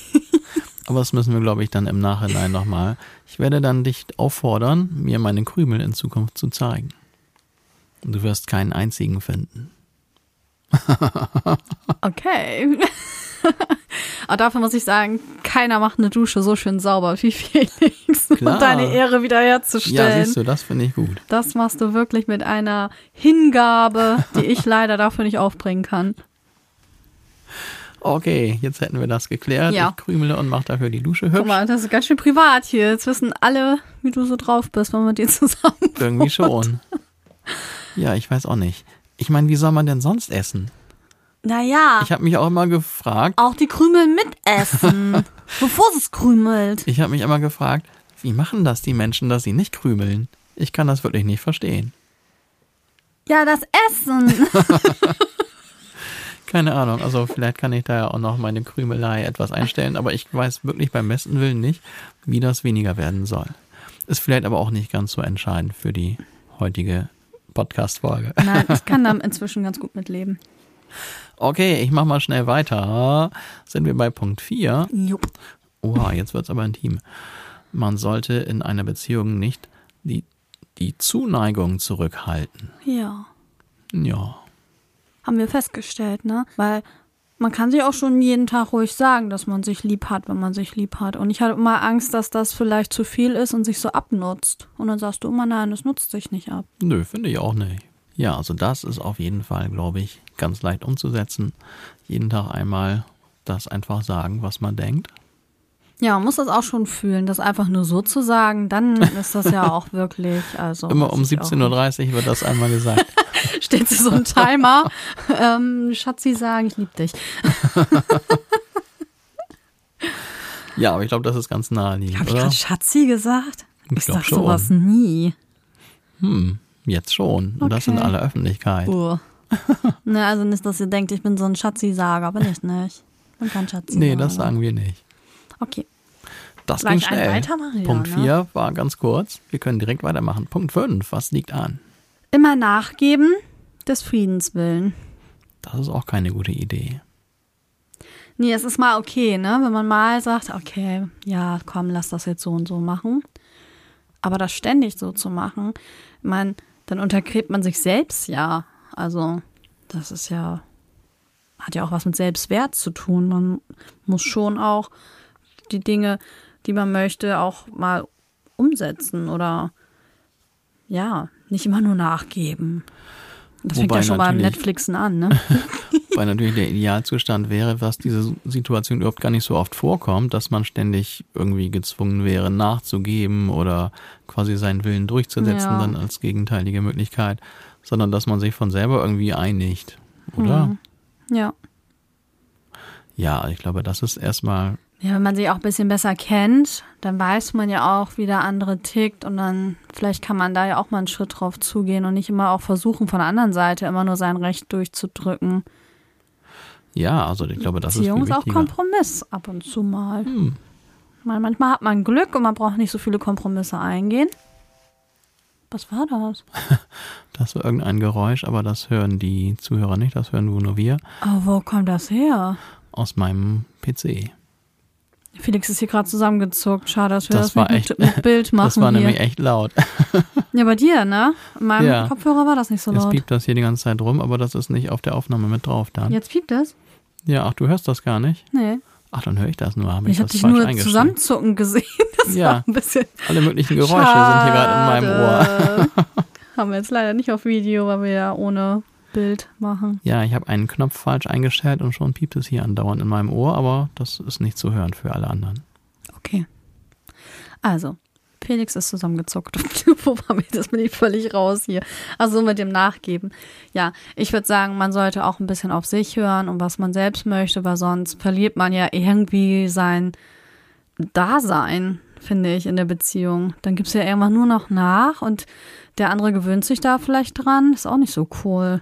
Aber das müssen wir, glaube ich, dann im Nachhinein nochmal. Ich werde dann dich auffordern, mir meine Krümel in Zukunft zu zeigen. Und du wirst keinen einzigen finden. Okay. Aber dafür muss ich sagen, keiner macht eine Dusche so schön sauber wie Felix, Klar. um deine Ehre Ja, wiederherzustellen. siehst du, das finde ich gut. das machst du wirklich mit einer Hingabe, die ich leider dafür nicht aufbringen kann. Okay, jetzt hätten wir das geklärt. Ja. Ich krümele und mache dafür die Dusche Guck hübsch. mal, das ist ganz schön privat hier. Jetzt wissen alle, wie du so drauf bist, wenn man mit dir zusammen. Irgendwie schon. Ja, ich weiß auch nicht. Ich meine, wie soll man denn sonst essen? Naja, Ich habe mich auch immer gefragt, auch die Krümel mitessen, bevor es krümelt. ich habe mich immer gefragt, wie machen das die Menschen, dass sie nicht krümeln? Ich kann das wirklich nicht verstehen. Ja, das Essen. Keine Ahnung, also vielleicht kann ich da ja auch noch meine Krümelei etwas einstellen, aber ich weiß wirklich beim besten Willen nicht, wie das weniger werden soll. Ist vielleicht aber auch nicht ganz so entscheidend für die heutige Podcast-Folge. Nein, ich kann da inzwischen ganz gut mitleben. Okay, ich mach mal schnell weiter. Sind wir bei Punkt 4. Jupp. Oha, jetzt wird's aber intim. Man sollte in einer Beziehung nicht die, die Zuneigung zurückhalten. Ja. Ja. Haben wir festgestellt, ne? Weil man kann sich auch schon jeden Tag ruhig sagen, dass man sich lieb hat, wenn man sich lieb hat. Und ich hatte immer Angst, dass das vielleicht zu viel ist und sich so abnutzt. Und dann sagst du immer, nein, es nutzt sich nicht ab. Nö, finde ich auch nicht. Ja, also das ist auf jeden Fall, glaube ich, ganz leicht umzusetzen. Jeden Tag einmal das einfach sagen, was man denkt. Ja, man muss das auch schon fühlen, das einfach nur so zu sagen, dann ist das ja auch wirklich, also. Immer um weiß ich auch 17.30 Uhr wird das einmal gesagt. Steht so ein Timer. ähm, Schatzi sagen, ich liebe dich. ja, aber ich glaube, das ist ganz naheliegend, Habe ich gerade Schatzi gesagt? Ich Ich sag schon. sowas nie. Hm, jetzt schon. Und das in Okay. aller Öffentlichkeit. Uh. ne, also nicht, dass ihr denkt, ich bin so ein Schatzi-Sager, bin ich nicht. Ich bin kein Schatzi. Nee, das sagen wir nicht. Okay. Das Soll ging schnell. Ja, Punkt ne? 4 war ganz kurz. Wir können direkt weitermachen. Punkt 5, was liegt an? Immer nachgeben des Friedens willen. Das ist auch keine gute Idee. Nee, es ist mal okay, ne? Wenn man mal sagt, okay, ja, komm, lass das jetzt so und so machen. Aber das ständig so zu machen, ich meine, dann untergräbt man sich selbst ja. Also, das ist ja, hat ja auch was mit Selbstwert zu tun. Man muss schon auch die Dinge, die man möchte, auch mal umsetzen oder ja, nicht immer nur nachgeben. Das fängt Wobei ja schon beim Netflixen an, ne? Weil natürlich der Idealzustand wäre, was diese Situation überhaupt gar nicht so oft vorkommt, dass man ständig irgendwie gezwungen wäre, nachzugeben oder quasi seinen Willen durchzusetzen, Ja. dann als gegenteilige Möglichkeit, sondern dass man sich von selber irgendwie einigt, oder? Mhm. Ja. Ja, ich glaube, das ist erstmal, Ja, wenn man sich auch ein bisschen besser kennt, dann weiß man ja auch, wie der andere tickt und dann vielleicht kann man da ja auch mal einen Schritt drauf zugehen und nicht immer auch versuchen, von der anderen Seite immer nur sein Recht durchzudrücken. ja, also ich glaube, das ist Beziehung viel ist auch wichtiger. Kompromiss ab und zu mal. Hm. Meine, manchmal hat man Glück und man braucht nicht so viele Kompromisse eingehen. Was war das? Das war irgendein Geräusch, aber das hören die Zuhörer nicht, das hören nur wir Oh, wo kommt das her? aus meinem PC. Felix ist hier gerade zusammengezuckt. Schade, dass wir Das das, war nicht echt- mit, mit Bild machen Das war hier. nämlich echt laut. Ja, bei dir, ne? In meinem Ja. Kopfhörer war das nicht so Jetzt laut. piept das hier die ganze Zeit rum, aber das ist nicht auf der Aufnahme mit drauf dann. Jetzt piept es? Ja, ach, du hörst das gar nicht? Nee. Ach, dann höre ich das nur. Habe Ich ich, habe das dich nur zusammenzucken gesehen. Das Ja. war ein bisschen. Alle möglichen Geräusche sind hier gerade in meinem Ohr. Schade. Haben wir jetzt leider nicht auf Video, weil wir ja ohne Bild machen. Ja, ich habe einen Knopf falsch eingestellt und schon piept es hier andauernd in meinem Ohr, aber das ist nicht zu hören für alle anderen. Okay. Also, Felix ist zusammengezuckt. Wo war mir das? Bin ich völlig raus hier. Also mit dem Nachgeben. Ja, ich würde sagen, man sollte auch ein bisschen auf sich hören und was man selbst möchte, weil sonst verliert man ja irgendwie sein Dasein, finde ich, in der Beziehung. Dann gibt's ja irgendwann nur noch nach und der andere gewöhnt sich da vielleicht dran. Ist auch nicht so cool.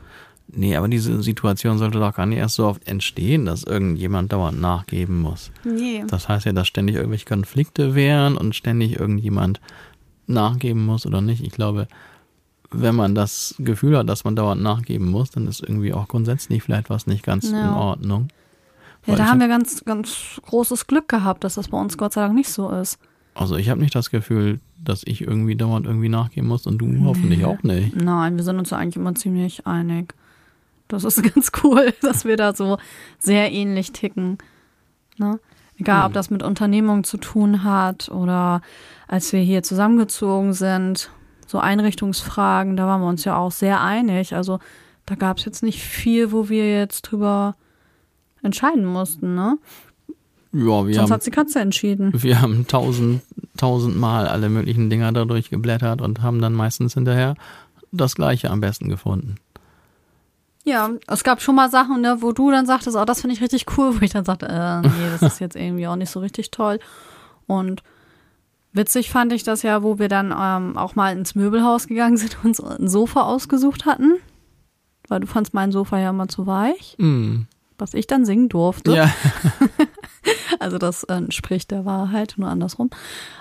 Nee, aber diese Situation sollte doch gar nicht erst so oft entstehen, dass irgendjemand dauernd nachgeben muss. Nee. Das heißt ja, dass ständig irgendwelche Konflikte wären und ständig irgendjemand nachgeben muss oder nicht. Ich glaube, wenn man das Gefühl hat, dass man dauernd nachgeben muss, dann ist irgendwie auch grundsätzlich vielleicht was nicht ganz Ja. in Ordnung. Ja, da haben hab- wir ganz, ganz großes Glück gehabt, dass das bei uns Gott sei Dank nicht so ist. Also ich habe nicht das Gefühl, dass ich irgendwie dauernd irgendwie nachgeben muss und du hoffentlich auch nicht. Nein, wir sind uns ja eigentlich immer ziemlich einig. Das ist ganz cool, dass wir da so sehr ähnlich ticken. Ne? Egal, ob Hm. das mit Unternehmungen zu tun hat oder als wir hier zusammengezogen sind, so Einrichtungsfragen, da waren wir uns ja auch sehr einig. Also da gab es jetzt nicht viel, wo wir jetzt drüber entscheiden mussten. Ne? Ja, wir Sonst haben, hat die Katze entschieden. wir haben tausend, tausendmal alle möglichen Dinger da durchgeblättert und haben dann meistens hinterher das Gleiche am besten gefunden. Ja, es gab schon mal Sachen, ne, wo du dann sagtest, oh, das finde ich richtig cool, wo ich dann sagte, äh, nee, das ist jetzt irgendwie auch nicht so richtig toll. Und witzig fand ich das ja, wo wir dann ähm, auch mal ins Möbelhaus gegangen sind und uns ein Sofa ausgesucht hatten. weil du fandst mein Sofa ja immer zu weich, Mm. was ich dann singen durfte. Ja, Also das äh, entspricht der Wahrheit, nur andersrum.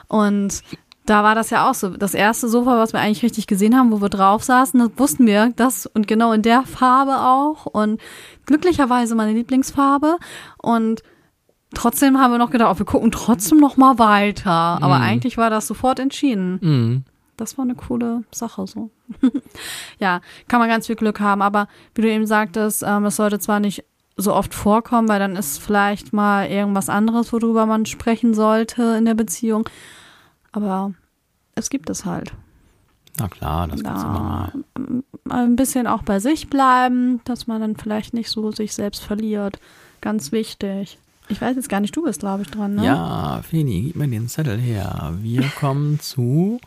Und da war das ja auch so. Das erste Sofa, was wir eigentlich richtig gesehen haben, wo wir drauf saßen, das wussten wir, das und genau in der Farbe auch. Und glücklicherweise meine Lieblingsfarbe. Und trotzdem haben wir noch gedacht, oh, wir gucken trotzdem noch mal weiter. Aber Mhm. eigentlich war das sofort entschieden. mm. Das war eine coole Sache so. ja, kann man ganz viel Glück haben, aber wie du eben sagtest, ähm, es sollte zwar nicht so oft vorkommen, weil dann ist vielleicht mal irgendwas anderes, worüber man sprechen sollte in der Beziehung. Aber es gibt es halt. na klar, das Ja. immer mal. Mal Ein bisschen auch bei sich bleiben, dass man dann vielleicht nicht so sich selbst verliert. Ganz wichtig. Ich weiß jetzt gar nicht, du bist, glaube ich, dran, ne? Ja, Feni, gib mir den Zettel her. Wir kommen zu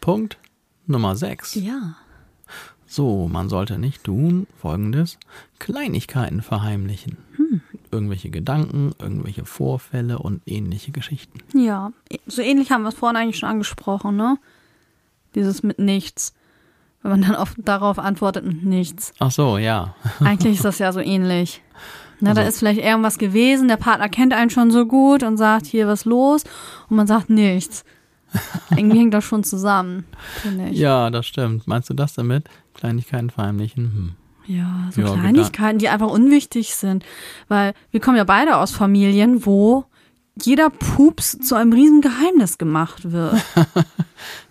Punkt Nummer 6. Ja. So, man sollte nicht tun folgendes: Kleinigkeiten verheimlichen. Hm. Irgendwelche Gedanken, irgendwelche Vorfälle und ähnliche Geschichten. Ja, so ähnlich haben wir es vorhin eigentlich schon angesprochen, ne? Dieses mit nichts. Wenn man dann oft darauf antwortet mit nichts. Ach so, ja. Eigentlich ist das ja so ähnlich. Da Also- ist vielleicht irgendwas gewesen, der Partner kennt einen schon so gut und sagt, hier was los und man sagt nichts. Irgendwie hängt das schon zusammen, finde ich. Ja, das stimmt. Meinst du das damit? Kleinigkeiten verheimlichen? Hm. Ja, so Ja, Kleinigkeiten, die einfach unwichtig sind. Weil wir kommen ja beide aus Familien, wo jeder Pups zu einem riesen Geheimnis gemacht wird.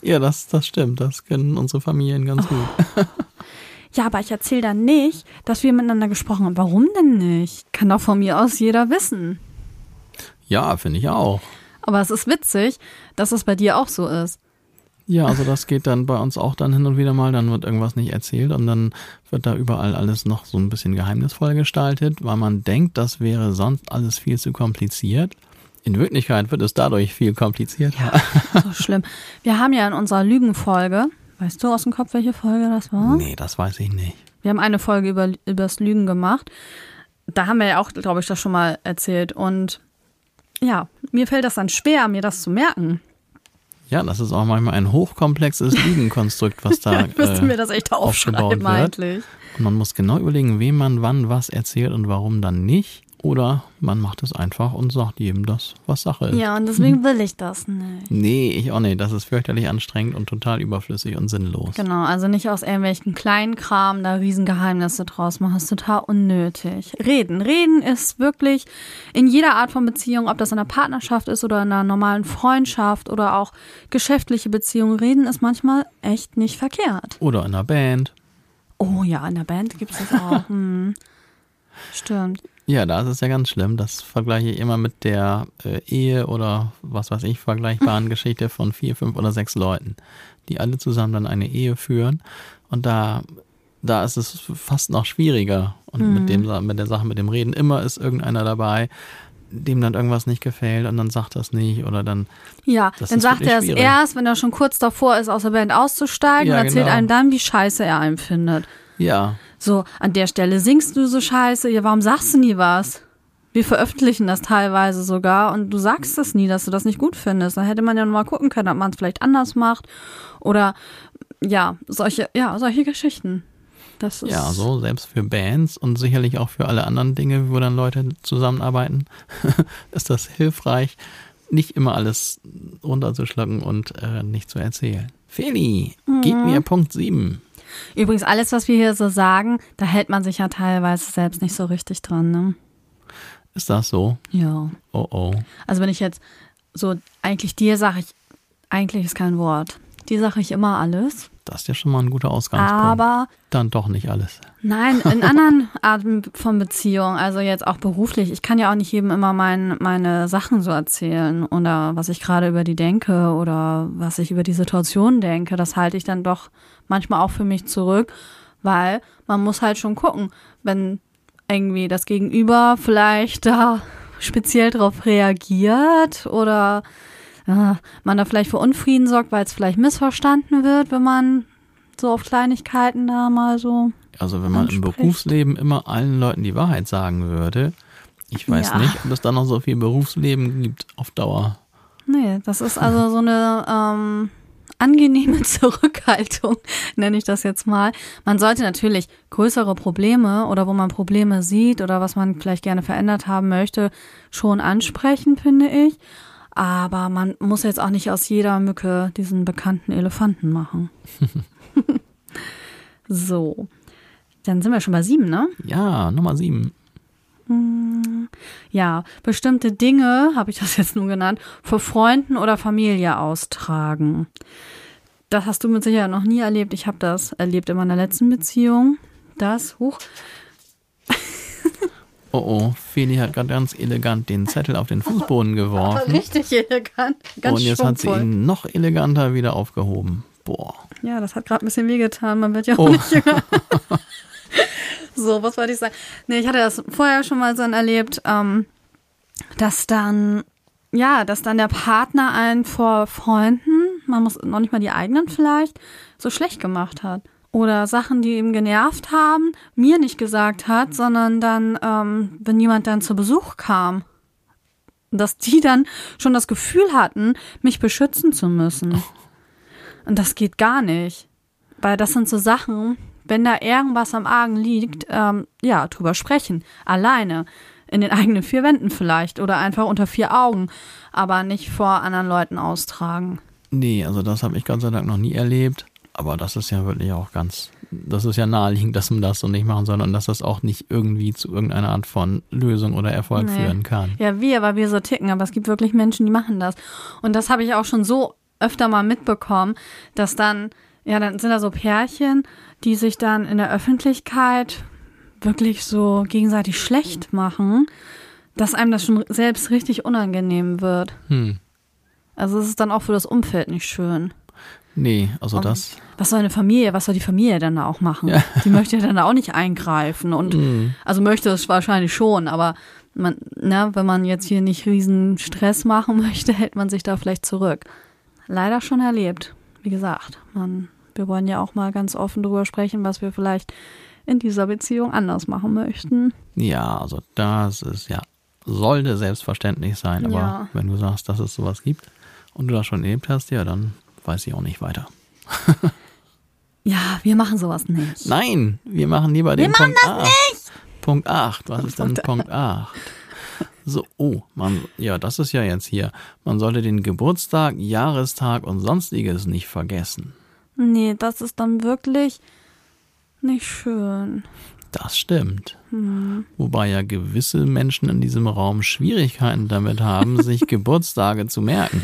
Ja, das, das stimmt. Das kennen unsere Familien ganz Oh. gut. Ja, aber ich erzähle dann nicht, dass wir miteinander gesprochen haben. Warum denn nicht? Kann doch von mir aus jeder wissen. Ja, finde ich auch. Aber es ist witzig, dass es bei dir auch so ist. Ja, also das geht dann bei uns auch dann hin und wieder mal, dann wird irgendwas nicht erzählt und dann wird da überall alles noch so ein bisschen geheimnisvoll gestaltet, weil man denkt, das wäre sonst alles viel zu kompliziert. In Wirklichkeit wird es dadurch viel komplizierter. So schlimm. Wir haben ja in unserer Lügenfolge, weißt du aus dem Kopf, welche Folge das war? Nee, das weiß ich nicht. Wir haben eine Folge über übers Lügen gemacht. Da haben wir ja auch, glaube ich, das schon mal erzählt. Und ja, mir fällt das dann schwer, mir das zu merken. Ja, das ist auch manchmal ein hochkomplexes Lügenkonstrukt, was da Ich müsste mir äh, das echt aufgebaut aufschreiben wird. eigentlich. Und man muss genau überlegen, wem man wann was erzählt und warum dann nicht. Oder man macht es einfach und sagt jedem das, was Sache ist. Ja, und deswegen will ich das nicht. Nee, ich auch nicht. Das ist fürchterlich anstrengend und total überflüssig und sinnlos. Genau, also nicht aus irgendwelchen kleinen Kram da Riesengeheimnisse draus machen. Das ist total unnötig. Reden. Reden ist wirklich in jeder Art von Beziehung, ob das in einer Partnerschaft ist oder in einer normalen Freundschaft oder auch geschäftliche Beziehungen. Reden ist manchmal echt nicht verkehrt. Oder in einer Band. Oh ja, in der Band gibt es das auch. Hm. Stimmt. Ja, da ist es ja ganz schlimm. Das vergleiche ich immer mit der äh, Ehe oder was weiß ich, vergleichbaren Geschichte von vier, fünf oder sechs Leuten, die alle zusammen dann eine Ehe führen. Und da, da ist es fast noch schwieriger. Und mit dem, mit der Sache mit dem Reden, immer ist irgendeiner dabei, dem dann irgendwas nicht gefällt und dann sagt das nicht oder dann, Ja, dann sagt er es schwierig. erst, wenn er schon kurz davor ist, aus der Band auszusteigen Ja, und erzählt genau. einem dann, wie scheiße er einen findet. ja, So, an der Stelle singst du so scheiße, ja, warum sagst du nie was? Wir veröffentlichen das teilweise sogar und du sagst es nie, dass du das nicht gut findest. Da hätte man ja noch mal gucken können, ob man es vielleicht anders macht oder ja, solche, ja, solche Geschichten. Das ist, ja, so, selbst für Bands und sicherlich auch für alle anderen Dinge, wo dann Leute zusammenarbeiten, ist das hilfreich, nicht immer alles runterzuschlucken und äh, nicht zu erzählen. Feli, gib mir Punkt 7. Übrigens, alles, was wir hier so sagen, da hält man sich ja teilweise selbst nicht so richtig dran, ne? Ist das so? Ja. Oh oh. Also wenn ich jetzt so, eigentlich dir sage ich, eigentlich ist kein Wort. Dir sage ich immer alles. Das ist ja schon mal ein guter Ausgangspunkt. Aber Dann doch nicht alles. nein, in anderen Arten von Beziehung, also jetzt auch beruflich, ich kann ja auch nicht jedem immer mein, meine Sachen so erzählen oder was ich gerade über die denke oder was ich über die Situation denke. Das halte ich dann doch manchmal auch für mich zurück, weil man muss halt schon gucken, wenn irgendwie das Gegenüber vielleicht da speziell drauf reagiert oder äh, man da vielleicht für Unfrieden sorgt, weil es vielleicht missverstanden wird, wenn man so auf Kleinigkeiten da mal so. Also wenn man im Anspricht. Berufsleben immer allen Leuten die Wahrheit sagen würde, ich weiß Ja. nicht, ob es da noch so viel Berufsleben gibt auf Dauer. Nee, das ist also so eine ähm, angenehme Zurückhaltung, nenne ich das jetzt mal. Man sollte natürlich größere Probleme oder wo man Probleme sieht oder was man vielleicht gerne verändert haben möchte, schon ansprechen, finde ich. Aber man muss jetzt auch nicht aus jeder Mücke diesen bekannten Elefanten machen. so. Dann sind wir schon bei sieben, ne? Ja, Nummer sieben. Ja, bestimmte Dinge, habe ich das jetzt nur genannt, vor Freunden oder Familie austragen. Das hast du mit Sicherheit noch nie erlebt. Ich habe das erlebt in meiner letzten Beziehung. Das, hoch. Oh oh, Feli hat gerade ganz elegant den Zettel auf den Fußboden geworfen. Richtig elegant. Ganz und jetzt hat sie ihn noch eleganter wieder aufgehoben. Boah. Ja, das hat gerade ein bisschen wehgetan. Man wird ja auch Oh. nicht jünger. so, was wollte ich sagen? Nee, ich hatte das vorher schon mal so erlebt, ähm, dass dann, ja, dass dann der Partner einen vor Freunden, man muss noch nicht mal die eigenen vielleicht, so schlecht gemacht hat. Oder Sachen, die ihm genervt haben, mir nicht gesagt hat, sondern dann, ähm, wenn jemand dann zu Besuch kam, dass die dann schon das Gefühl hatten, mich beschützen zu müssen. Und das geht gar nicht. Weil das sind so Sachen, wenn da irgendwas am Argen liegt, ähm, ja, drüber sprechen. Alleine. In den eigenen vier Wänden vielleicht. Oder einfach unter vier Augen. Aber nicht vor anderen Leuten austragen. Nee, also das habe ich Gott sei Dank noch nie erlebt. Aber das ist ja wirklich auch ganz, das ist ja naheliegend, dass man das so nicht machen soll und dass das auch nicht irgendwie zu irgendeiner Art von Lösung oder Erfolg Nee. führen kann. Ja, wir, weil wir so ticken, aber es gibt wirklich Menschen, die machen das. Und das habe ich auch schon so öfter mal mitbekommen, dass dann, ja, dann sind da so Pärchen, die sich dann in der Öffentlichkeit wirklich so gegenseitig schlecht machen, dass einem das schon selbst richtig unangenehm wird. Hm. Also es ist dann auch für das Umfeld nicht schön. Nee, also Und das, Was soll eine Familie, was soll die Familie dann da auch machen? Ja. Die möchte ja dann da auch nicht eingreifen und hm, also möchte es wahrscheinlich schon, aber man, ne, wenn man jetzt hier nicht riesen Stress machen möchte, hält man sich da vielleicht zurück. Leider schon erlebt. Wie gesagt, man, wir wollen ja auch mal ganz offen drüber sprechen, was wir vielleicht in dieser Beziehung anders machen möchten. ja, also das ist ja, sollte selbstverständlich sein, aber Ja. wenn du sagst, dass es sowas gibt und du das schon erlebt hast, ja, dann weiß ich auch nicht weiter. Ja, wir machen sowas nicht. Nein, wir machen lieber den machen Punkt 8. Punkt 8. Was ist denn Punkt Punkt 8? So, oh, man, ja, das ist ja jetzt hier. Man sollte den Geburtstag, Jahrestag und sonstiges nicht vergessen. Nee, das ist dann wirklich nicht schön. Das stimmt. Hm. Wobei ja gewisse Menschen in diesem Raum Schwierigkeiten damit haben, sich Geburtstage zu merken.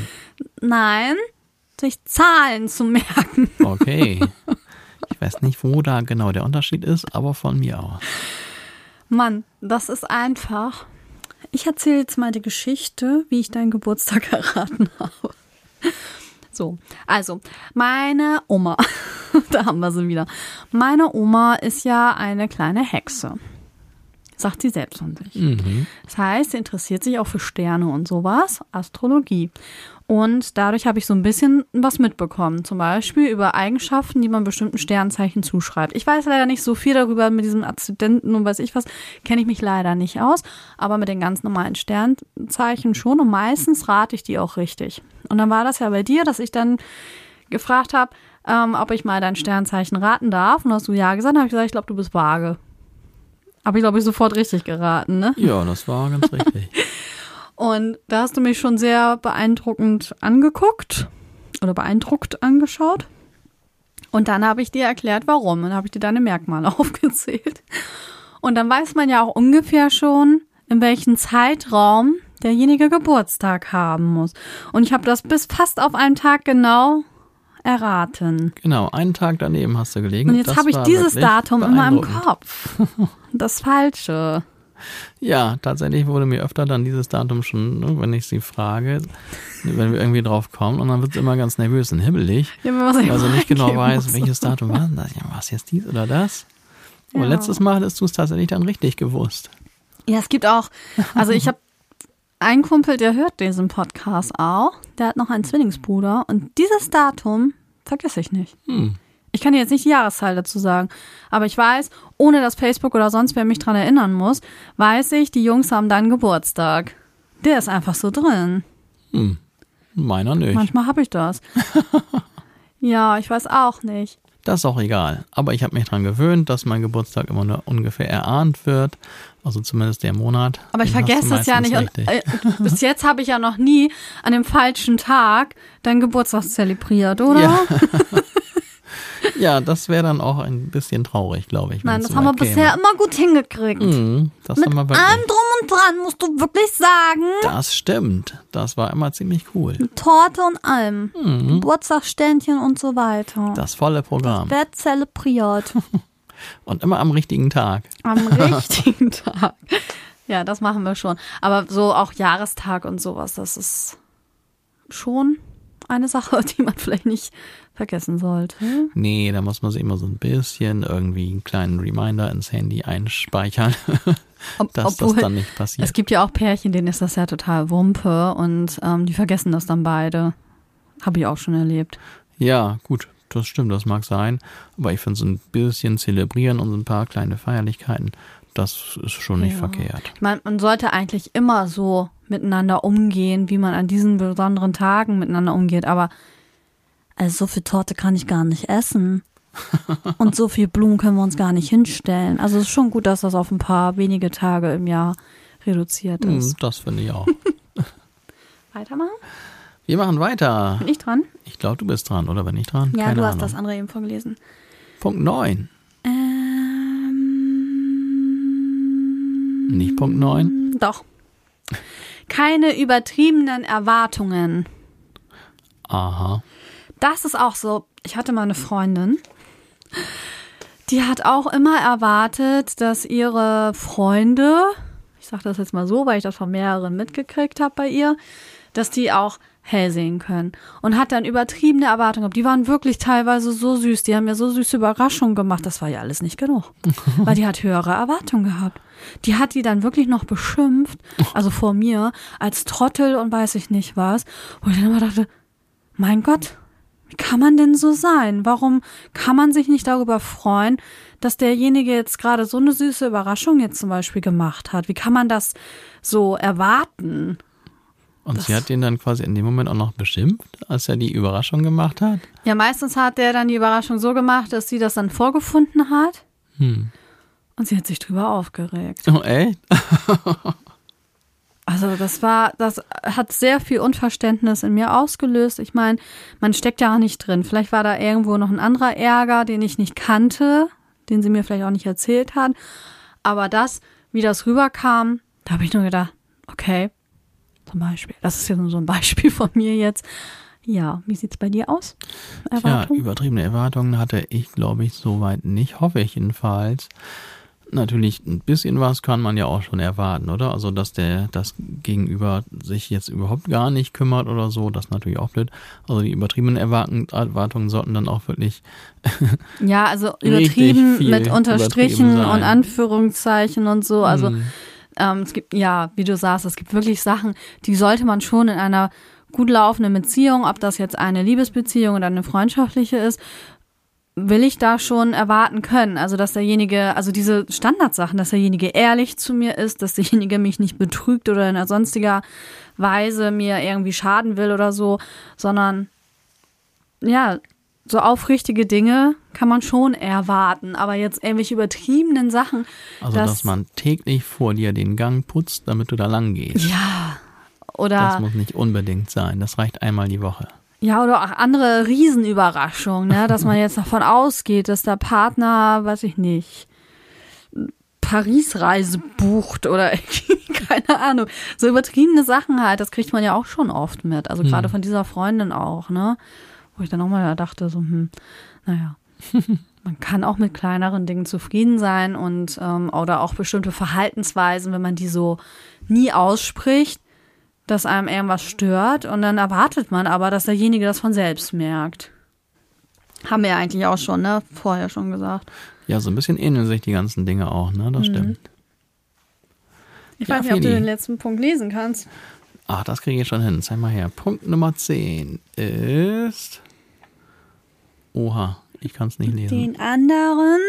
Nein, sich Zahlen zu merken. Okay. Ich weiß nicht, wo da genau der Unterschied ist, aber von mir aus. Mann, das ist einfach. Ich erzähle jetzt mal die Geschichte, wie ich deinen Geburtstag erraten habe. So, also, meine Oma, da haben wir sie wieder. Meine Oma ist ja eine kleine Hexe. Sagt sie selbst von sich. Mhm. Das heißt, sie interessiert sich auch für Sterne und sowas, Astrologie. Und dadurch habe ich so ein bisschen was mitbekommen. Zum Beispiel über Eigenschaften, die man bestimmten Sternzeichen zuschreibt. Ich weiß leider nicht so viel darüber mit diesem Aszendenten und weiß ich was, kenne ich mich leider nicht aus. Aber mit den ganz normalen Sternzeichen schon. Und meistens rate ich die auch richtig. Und dann war das ja bei dir, dass ich dann gefragt habe, ähm, ob ich mal dein Sternzeichen raten darf. Und hast du ja gesagt, habe ich gesagt, ich glaube, du bist vage. Habe ich, glaube ich, sofort richtig geraten, ne? Ja, das war ganz richtig. Und da hast du mich schon sehr beeindruckend angeguckt oder beeindruckt angeschaut. Und dann habe ich dir erklärt, warum. Und dann habe ich dir deine Merkmale aufgezählt. Und dann weiß man ja auch ungefähr schon, in welchem Zeitraum derjenige Geburtstag haben muss. Und ich habe das bis fast auf einen Tag genau erraten. Genau, einen Tag daneben hast du gelegen. Und jetzt habe ich dieses Datum in meinem beeindruckend. Kopf. Das Falsche. Ja, tatsächlich wurde mir öfter dann dieses Datum schon, ne, wenn ich sie frage, wenn wir irgendwie drauf kommen, und dann wird es immer ganz nervös und hibbelig, Ja, weil sie nicht genau weiß, muss. welches Datum war denn das? Ja, war es jetzt dies oder das? Aber Ja. letztes Mal hattest du es tatsächlich dann richtig gewusst. Ja, es gibt auch, also ich habe einen Kumpel, der hört diesen Podcast auch. Der hat noch einen Zwillingsbruder und dieses Datum vergesse ich nicht. Hm. Ich kann dir jetzt nicht die Jahreszahl dazu sagen, aber ich weiß, ohne dass Facebook oder sonst wer mich dran erinnern muss, weiß ich, die Jungs haben dann Geburtstag. Der ist einfach so drin. Hm. Meiner nicht. Manchmal habe ich das. Ja, ich weiß auch nicht. Das ist auch egal. Aber ich habe mich daran gewöhnt, dass mein Geburtstag immer nur ungefähr erahnt wird. Also zumindest der Monat. Aber ich vergesse das ja nicht. Und, äh, bis jetzt habe ich ja noch nie an dem falschen Tag deinen Geburtstag zelebriert, oder? Ja. ja, das wäre dann auch ein bisschen traurig, glaube ich. Nein, das haben wir käme. bisher immer gut hingekriegt. Mhm, das Mit haben wir allem drum und dran, musst du wirklich sagen. Das stimmt. Das war immer ziemlich cool. Torte und allem. Mhm. Geburtstagsständchen und so weiter. Das volle Programm. Wird zelebriert. Und immer am richtigen Tag. Am richtigen Tag. Ja, das machen wir schon. Aber so auch Jahrestag und sowas, das ist schon eine Sache, die man vielleicht nicht vergessen sollte. Nee, da muss man sich immer so ein bisschen irgendwie einen kleinen Reminder ins Handy einspeichern, Ob, dass das dann nicht passiert. es gibt ja auch Pärchen, denen ist das ja total Wumpe und ähm, die vergessen das dann beide. Habe ich auch schon erlebt. Ja, gut, das stimmt, das mag sein. Aber ich finde so ein bisschen zelebrieren und so ein paar kleine Feierlichkeiten, das ist schon nicht Ja. verkehrt. Ich meine, man sollte eigentlich immer so miteinander umgehen, wie man an diesen besonderen Tagen miteinander umgeht. Aber also so viel Torte kann ich gar nicht essen. Und so viel Blumen können wir uns gar nicht hinstellen. Also es ist schon gut, dass das auf ein paar wenige Tage im Jahr reduziert Hm, ist. Das finde ich auch. Weitermachen? Wir machen weiter. Bin ich dran? Ich glaube, du bist dran, oder bin ich dran? Ja, Keine du hast Ahnung. das andere eben vorgelesen. Punkt 9. Ähm, Nicht Punkt 9? doch. Keine übertriebenen Erwartungen. Aha. Das ist auch so. Ich hatte mal eine Freundin, die hat auch immer erwartet, dass ihre Freunde, ich sage das jetzt mal so, weil ich das von mehreren mitgekriegt habe bei ihr, dass die auch hell sehen können. Und hat dann übertriebene Erwartungen gehabt. Die waren wirklich teilweise so süß. Die haben mir so süße Überraschungen gemacht. Das war ja alles nicht genug. Weil die hat höhere Erwartungen gehabt. Die hat die dann wirklich noch beschimpft, also vor mir, als Trottel und weiß ich nicht was. Wo ich dann immer dachte, mein Gott, wie kann man denn so sein? Warum kann man sich nicht darüber freuen, dass derjenige jetzt gerade so eine süße Überraschung jetzt zum Beispiel gemacht hat? Wie kann man das so erwarten? Und sie hat den dann quasi in dem Moment auch noch beschimpft, als er die Überraschung gemacht hat? Ja, meistens hat der dann die Überraschung so gemacht, dass sie das dann vorgefunden hat. Hm. Und sie hat sich drüber aufgeregt. Oh, echt? Also das war, das hat sehr viel Unverständnis in mir ausgelöst. Ich meine, man steckt ja auch nicht drin. Vielleicht war da irgendwo noch ein anderer Ärger, den ich nicht kannte, den sie mir vielleicht auch nicht erzählt hat. Aber das, wie das rüberkam, da habe ich nur gedacht, okay, zum Beispiel. Das ist ja nur so ein Beispiel von mir jetzt. Ja, wie sieht's bei dir aus? Ja, Erwartung? übertriebene Erwartungen hatte ich, glaube ich, soweit nicht. Hoffe ich jedenfalls. Natürlich, ein bisschen was kann man ja auch schon erwarten, oder? Also, dass der, das Gegenüber sich jetzt überhaupt gar nicht kümmert oder so, das ist natürlich auch blöd. Also, die übertriebenen Erwartungen sollten dann auch wirklich, ja, also übertrieben mit Unterstrichen und Anführungszeichen und so. Also Hm, Ähm, es gibt, ja, wie du sagst, es gibt wirklich Sachen, die sollte man schon in einer gut laufenden Beziehung, ob das jetzt eine Liebesbeziehung oder eine freundschaftliche ist, will ich da schon erwarten können. Also, dass derjenige, also diese Standardsachen, dass derjenige ehrlich zu mir ist, dass derjenige mich nicht betrügt oder in einer sonstiger Weise mir irgendwie schaden will oder so, sondern ja, so aufrichtige Dinge kann man schon erwarten, aber jetzt irgendwelche übertriebenen Sachen, also, das- dass man täglich vor dir den Gang putzt, damit du da lang gehst. ja, Das oder muss nicht unbedingt sein. Das reicht einmal die Woche. Ja, oder auch andere Riesenüberraschungen, ne? dass man jetzt davon ausgeht, dass der Partner, weiß ich nicht, Paris-Reise bucht oder irgendwie, keine Ahnung. So übertriebene Sachen halt, das kriegt man ja auch schon oft mit. Also gerade von dieser Freundin auch, ne? Wo ich dann auch mal dachte, so, hm, naja. Man kann auch mit kleineren Dingen zufrieden sein und ähm, oder auch bestimmte Verhaltensweisen, wenn man die so nie ausspricht, dass einem irgendwas stört und dann erwartet man aber, dass derjenige das von selbst merkt. Haben wir ja eigentlich auch schon, ne? Vorher schon gesagt. Ja, so ein bisschen ähneln sich die ganzen Dinge auch, ne? Mhm. Das stimmt. Ich Ja, weiß nicht, ob du den letzten Punkt lesen kannst. Ach, das kriege ich schon hin. Zeig mal her. Punkt Nummer 10 ist. Oha, ich kann es nicht lesen. Den anderen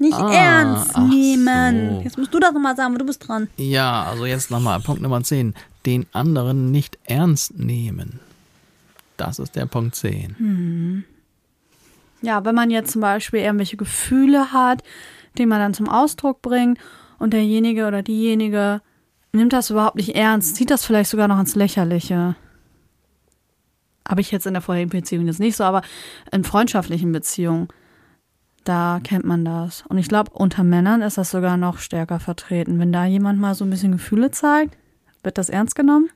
nicht Ah, ernst nehmen. so. Jetzt musst du das nochmal sagen, du bist dran. Ja, also jetzt nochmal. Punkt Nummer 10. Den anderen nicht ernst nehmen. Das ist der Punkt 10. Ja, wenn man jetzt zum Beispiel irgendwelche Gefühle hat, die man dann zum Ausdruck bringt und derjenige oder diejenige nimmt das überhaupt nicht ernst, zieht das vielleicht sogar noch ins Lächerliche. Habe ich jetzt in der vorherigen Beziehung jetzt nicht so, aber in freundschaftlichen Beziehungen, da kennt man das. Und ich glaube, unter Männern ist das sogar noch stärker vertreten. Wenn da jemand mal so ein bisschen Gefühle zeigt, wird das ernst genommen?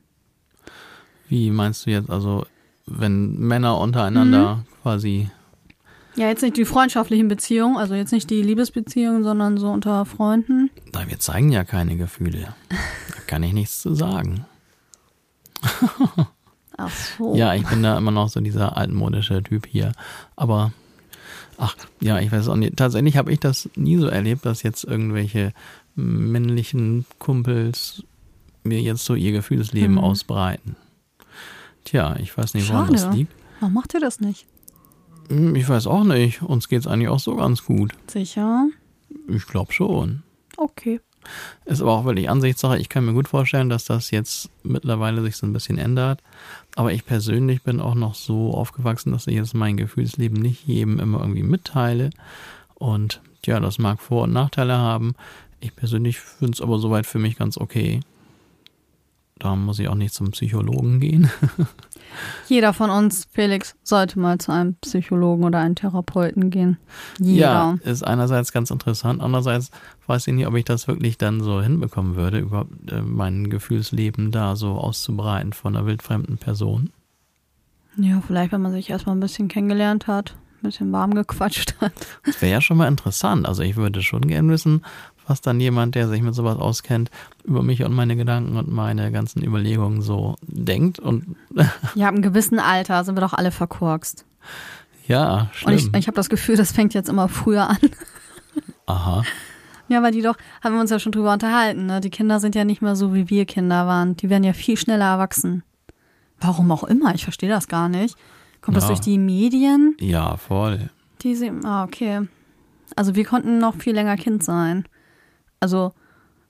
Wie meinst du jetzt, also wenn Männer untereinander Mhm. quasi, Ja, jetzt nicht die freundschaftlichen Beziehungen, also jetzt nicht die Liebesbeziehungen, sondern so unter Freunden. da wir zeigen ja keine Gefühle. Da kann ich nichts zu sagen. Ach so. Ja, ich bin da immer noch so dieser altmodische Typ hier. Aber, ach, ja, ich weiß auch nicht. Tatsächlich habe ich das nie so erlebt, dass jetzt irgendwelche männlichen Kumpels mir jetzt so ihr Gefühlsleben Mhm. ausbreiten. Tja, ich weiß nicht, woran das Schade. liegt. Warum macht ihr das nicht? Hm, Ich weiß auch nicht. Uns geht's eigentlich auch so ganz gut. Sicher? Ich glaube schon. Okay. Ist aber auch wirklich Ansichtssache. Ich kann mir gut vorstellen, dass das jetzt mittlerweile sich so ein bisschen ändert. Aber ich persönlich bin auch noch so aufgewachsen, dass ich jetzt mein Gefühlsleben nicht jedem immer irgendwie mitteile. Und ja, das mag Vor- und Nachteile haben. Ich persönlich finde es aber soweit für mich ganz okay. Da muss ich auch nicht zum Psychologen gehen. Jeder von uns, Felix, sollte mal zu einem Psychologen oder einem Therapeuten gehen. Jeder. Ja, ist einerseits ganz interessant, andererseits weiß ich nicht, ob ich das wirklich dann so hinbekommen würde, überhaupt äh, mein Gefühlsleben da so auszubreiten von einer wildfremden Person. Ja, vielleicht, wenn man sich erstmal ein bisschen kennengelernt hat, ein bisschen warm gequatscht hat. Das wäre ja schon mal interessant. Also ich würde schon gern wissen, was dann jemand, der sich mit sowas auskennt, über mich und meine Gedanken und meine ganzen Überlegungen so denkt. Und Ja, einem gewissen Alter sind wir doch alle verkorkst. ja, Und schlimm. ich, ich habe das Gefühl, das fängt jetzt immer früher an. Aha. Ja, weil die doch, haben wir uns ja schon drüber unterhalten, ne? Die Kinder sind ja nicht mehr so, wie wir Kinder waren. Die werden ja viel schneller erwachsen. Warum auch immer, ich verstehe das gar nicht. Kommt das Ja. durch die Medien? Ja, voll. Die sie, ah, okay. Also wir konnten noch viel länger Kind sein. Also,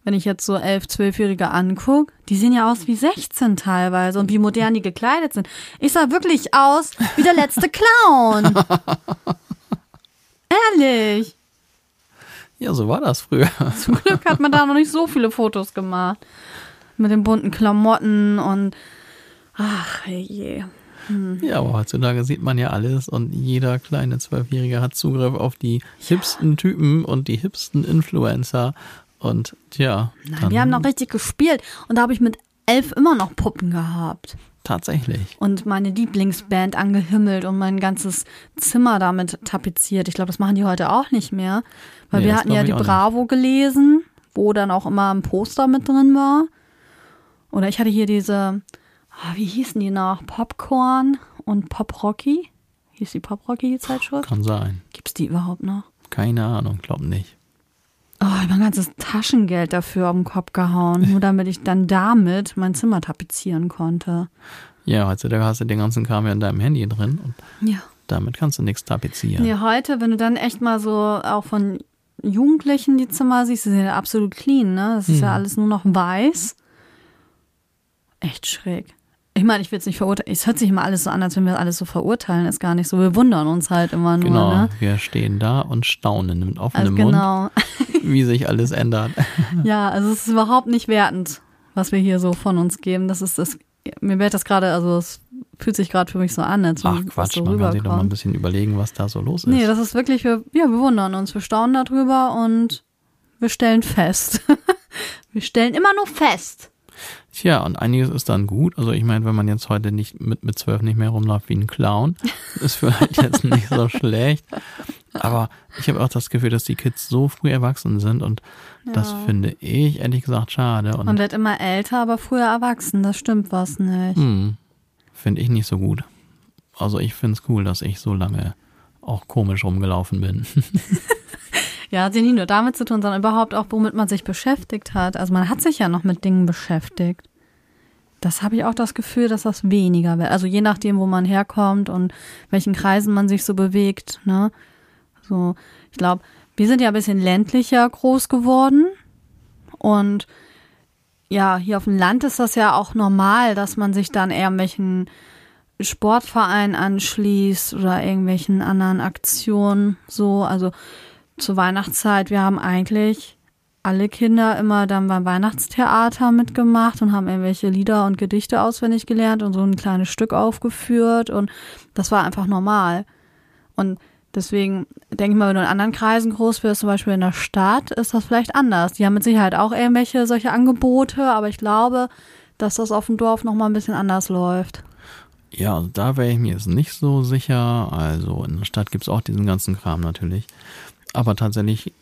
wenn ich jetzt so elf, zwölfjährige angucke, die sehen ja aus wie 16 teilweise und wie modern die gekleidet sind. Ich sah wirklich aus wie der letzte Clown. Ehrlich. Ja, so war das früher. Zum Glück hat man da noch nicht so viele Fotos gemacht. Mit den bunten Klamotten und ach je. Ja, aber heutzutage sieht man ja alles und jeder kleine Zwölfjährige hat Zugriff auf die hipsten Typen und die hipsten Influencer. Und tja, Nein, wir haben noch richtig gespielt und da habe ich mit elf immer noch Puppen gehabt. tatsächlich. und meine Lieblingsband angehimmelt und mein ganzes Zimmer damit tapeziert. Ich glaube, das machen die heute auch nicht mehr, weil Nee, wir hatten ja die auch nicht. Bravo gelesen, wo dann auch immer ein Poster mit drin war. Oder ich hatte hier diese, wie hießen die noch? Popcorn und Pop Rocky. Hieß die Pop Rocky die Zeitschrift? Kann sein. Gibt's die überhaupt noch? Keine Ahnung, glaub nicht. Oh, ich hab mein ganzes Taschengeld dafür auf den Kopf gehauen, nur damit ich dann damit mein Zimmer tapezieren konnte. Ja, heutzutage hast du den ganzen Kram ja in deinem Handy drin und Ja. damit kannst du nichts tapezieren. Nee, heute, wenn du dann echt mal so auch von Jugendlichen die Zimmer siehst, die sind ja absolut clean, ne? Das ist ja alles nur noch weiß. Echt schräg. Ich meine, ich will es nicht verurteilen. Es hört sich immer alles so an, als wenn wir alles so verurteilen. Ist gar nicht so. Wir wundern uns halt immer nur, Genau, ne? wir stehen da und staunen mit Also offenem Mund, genau. wie sich alles ändert. Ja, also es ist überhaupt nicht wertend, was wir hier so von uns geben. Das ist das. Mir wird das gerade, also es fühlt sich gerade für mich so an, als Ach Quatsch, so man kann sich doch mal ein bisschen überlegen, was da so los ist. Nee, das ist wirklich, wir, ja, wir wundern uns, wir staunen darüber und wir stellen fest. wir stellen immer nur fest. Tja, und einiges ist dann gut. Also ich meine, wenn man jetzt heute nicht mit, mit zwölf nicht mehr rumläuft wie ein Clown, ist vielleicht jetzt nicht so schlecht. Aber ich habe auch das Gefühl, dass die Kids so früh erwachsen sind und das finde ich ehrlich gesagt schade und Man wird immer älter, aber früher erwachsen, das stimmt was nicht. hm, finde ich nicht so gut. Also ich finde es cool, dass ich so lange auch komisch rumgelaufen bin. Ja, hat sie nicht nur damit zu tun, sondern überhaupt auch, womit man sich beschäftigt hat. Also man hat sich ja noch mit Dingen beschäftigt. Das habe ich auch das Gefühl, dass das weniger wird. Also je nachdem, wo man herkommt und welchen Kreisen man sich so bewegt. Ne? So, ich glaube, wir sind ja ein bisschen ländlicher groß geworden. Und ja, hier auf dem Land ist das ja auch normal, dass man sich dann eher welchen Sportverein anschließt oder irgendwelchen anderen Aktionen. So, also zur Weihnachtszeit, wir haben eigentlich alle Kinder immer dann beim Weihnachtstheater mitgemacht und haben irgendwelche Lieder und Gedichte auswendig gelernt und so ein kleines Stück aufgeführt und das war einfach normal. Und deswegen denke ich mal, wenn du in anderen Kreisen groß wirst, zum Beispiel in der Stadt, ist das vielleicht anders. Die haben mit Sicherheit auch irgendwelche solche Angebote, aber ich glaube, dass das auf dem Dorf nochmal ein bisschen anders läuft. Ja, also da wäre ich mir jetzt nicht so sicher. Also in der Stadt gibt's auch diesen ganzen Kram natürlich. Aber tatsächlich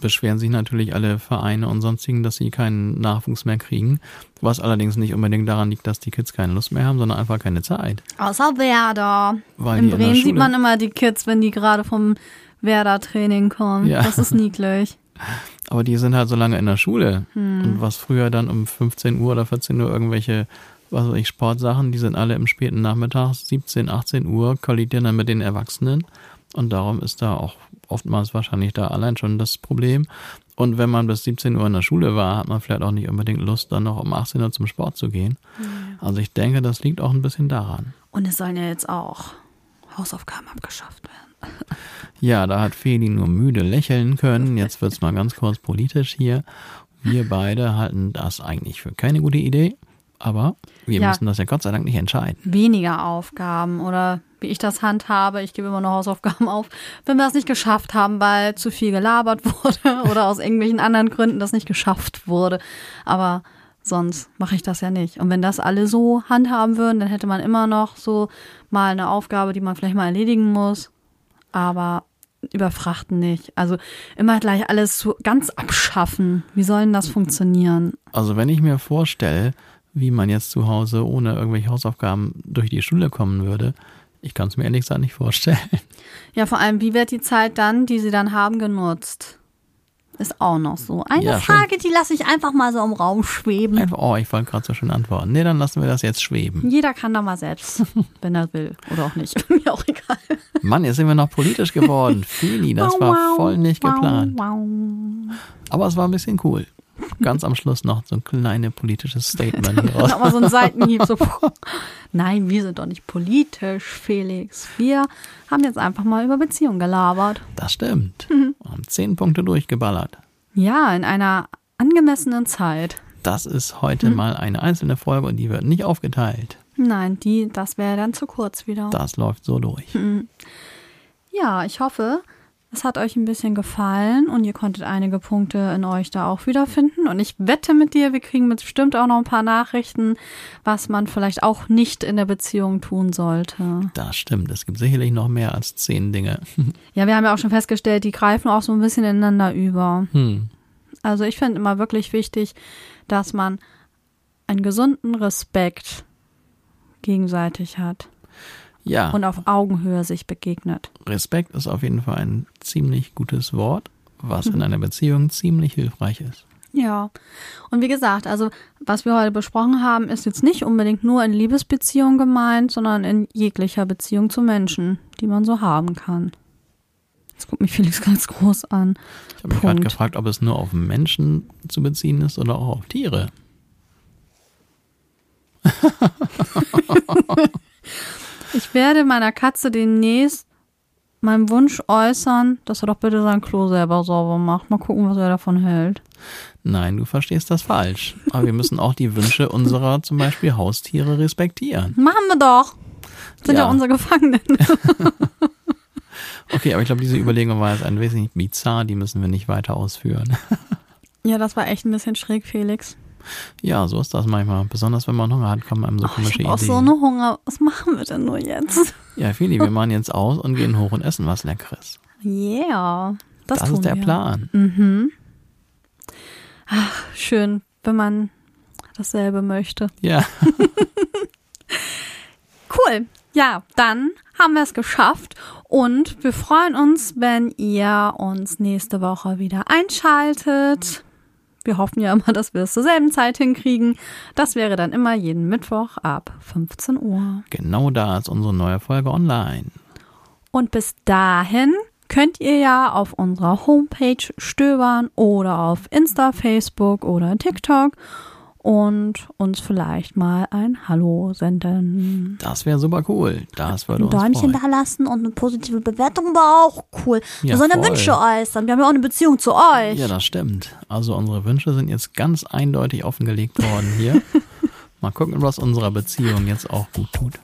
beschweren sich natürlich alle Vereine und sonstigen, dass sie keinen Nachwuchs mehr kriegen. Was allerdings nicht unbedingt daran liegt, dass die Kids keine Lust mehr haben, sondern einfach keine Zeit. Außer Werder. Weil in die in Bremen sieht man immer die Kids, wenn die gerade vom Werder-Training kommen. Ja. Das ist niedlich. Aber die sind halt so lange in der Schule. Hm. Und was früher dann um 15 Uhr oder 14 Uhr irgendwelche, was weiß ich, Sportsachen, die sind alle im späten Nachmittag, 17, 18 Uhr, kollidieren dann mit den Erwachsenen. Und darum ist da auch oftmals wahrscheinlich da allein schon das Problem. Und wenn man bis 17 Uhr in der Schule war, hat man vielleicht auch nicht unbedingt Lust, dann noch um 18 Uhr zum Sport zu gehen. Also ich denke, das liegt auch ein bisschen daran. Und es sollen ja jetzt auch Hausaufgaben abgeschafft werden. Ja, da hat Feli nur müde lächeln können. Jetzt wird's mal ganz kurz politisch hier. Wir beide halten das eigentlich für keine gute Idee, aber wir Ja. müssen das ja Gott sei Dank nicht entscheiden. Weniger Aufgaben oder wie ich das handhabe, ich gebe immer noch Hausaufgaben auf, wenn wir das nicht geschafft haben, weil zu viel gelabert wurde oder aus irgendwelchen anderen Gründen das nicht geschafft wurde. Aber sonst mache ich das ja nicht. Und wenn das alle so handhaben würden, dann hätte man immer noch so mal eine Aufgabe, die man vielleicht mal erledigen muss, aber überfrachten nicht. Also immer gleich alles so ganz abschaffen. Wie soll denn das funktionieren? Also wenn ich mir vorstelle, wie man jetzt zu Hause ohne irgendwelche Hausaufgaben durch die Schule kommen würde, ich kann es mir ehrlich gesagt nicht vorstellen. Ja, vor allem, wie wird die Zeit dann, die sie dann haben, genutzt? Ist auch noch so. Eine Ja, schön. Frage, die lasse ich einfach mal so im Raum schweben. Einfach, oh, ich wollte gerade so schön antworten. Nee, dann lassen wir das jetzt schweben. Jeder kann da mal selbst, wenn er will. Oder auch nicht. Mir auch egal. Mann, jetzt sind wir noch politisch geworden. Feli, das war voll nicht geplant. Wow, Aber es war ein bisschen cool. Ganz am Schluss noch so ein kleines politisches Statement raus. Aber so ein Seitenhieb. So. Nein, wir sind doch nicht politisch, Felix. Wir haben jetzt einfach mal über Beziehungen gelabert. Das stimmt. Mhm. Haben zehn Punkte durchgeballert. Ja, in einer angemessenen Zeit. Das ist heute Mhm. mal eine einzelne Folge und die wird nicht aufgeteilt. Nein, die, das wäre dann zu kurz wieder. Das läuft so durch. Mhm. Ja, ich hoffe, es hat euch ein bisschen gefallen und ihr konntet einige Punkte in euch da auch wiederfinden. Und ich wette mit dir, wir kriegen bestimmt auch noch ein paar Nachrichten, was man vielleicht auch nicht in der Beziehung tun sollte. Das stimmt. Es gibt sicherlich noch mehr als zehn Dinge. Ja, wir haben ja auch schon festgestellt, die greifen auch so ein bisschen ineinander über. Hm. Also ich finde immer wirklich wichtig, dass man einen gesunden Respekt gegenseitig hat Ja, und auf Augenhöhe sich begegnet. Respekt ist auf jeden Fall ein ziemlich gutes Wort, was Mhm. in einer Beziehung ziemlich hilfreich ist. Ja, und wie gesagt, also was wir heute besprochen haben, ist jetzt nicht unbedingt nur in Liebesbeziehungen gemeint, sondern in jeglicher Beziehung zu Menschen, die man so haben kann. Jetzt guckt mich Felix ganz groß an. Ich habe mich gerade gefragt, ob es nur auf Menschen zu beziehen ist oder auch auf Tiere. Ich werde meiner Katze demnächst meinen Wunsch äußern, dass er doch bitte sein Klo selber sauber macht. Mal gucken, was er davon hält. Nein, du verstehst das falsch. Aber wir müssen auch die Wünsche unserer zum Beispiel Haustiere respektieren. Machen wir doch. Sind ja, Ja. unsere Gefangenen. Okay, aber ich glaube, diese Überlegung war jetzt ein wenig bizarr, die müssen wir nicht weiter ausführen. Ja, das war echt ein bisschen schräg, Felix. Ja, so ist das manchmal. Besonders wenn man Hunger hat, kommen einem so Oh, ich komische habe auch Ideen. so eine Hunger. Was machen wir denn nur jetzt? ja, Feli, wir machen jetzt aus und gehen hoch und essen was Leckeres. Yeah. Das, Das, ist der wir. Plan. Mhm. Ach, schön, wenn man dasselbe möchte. Ja, Cool. Ja, dann haben wir es geschafft und wir freuen uns, wenn ihr uns nächste Woche wieder einschaltet. Wir hoffen ja immer, dass wir es zur selben Zeit hinkriegen. Das wäre dann immer jeden Mittwoch ab 15 Uhr. genau da ist unsere neue Folge online. Und bis dahin könnt ihr ja auf unserer Homepage stöbern oder auf Insta, Facebook oder TikTok. Und uns vielleicht mal ein Hallo senden. Das wäre super cool. Das würde Ein uns Däumchen freuen. da lassen und eine positive Bewertung war auch cool. Ja, Wir sollen ja voll. Wünsche äußern. Wir haben ja auch eine Beziehung zu euch. Ja, das stimmt. Also unsere Wünsche sind jetzt ganz eindeutig offengelegt worden hier. Mal gucken, was unserer Beziehung jetzt auch gut tut.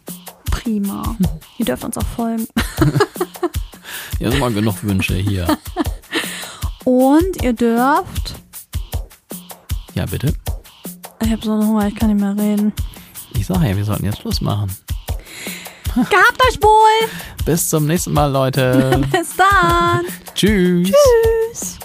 Prima. Ihr dürft uns auch folgen. Sind mal genug Wünsche hier. Und ihr dürft. Ja, bitte. Ich habe so einen Hunger, ich kann nicht mehr reden. Ich sage ja, wir sollten jetzt Schluss machen. Gehabt euch wohl. Bis zum nächsten Mal, Leute. Bis dann. Tschüss. Tschüss.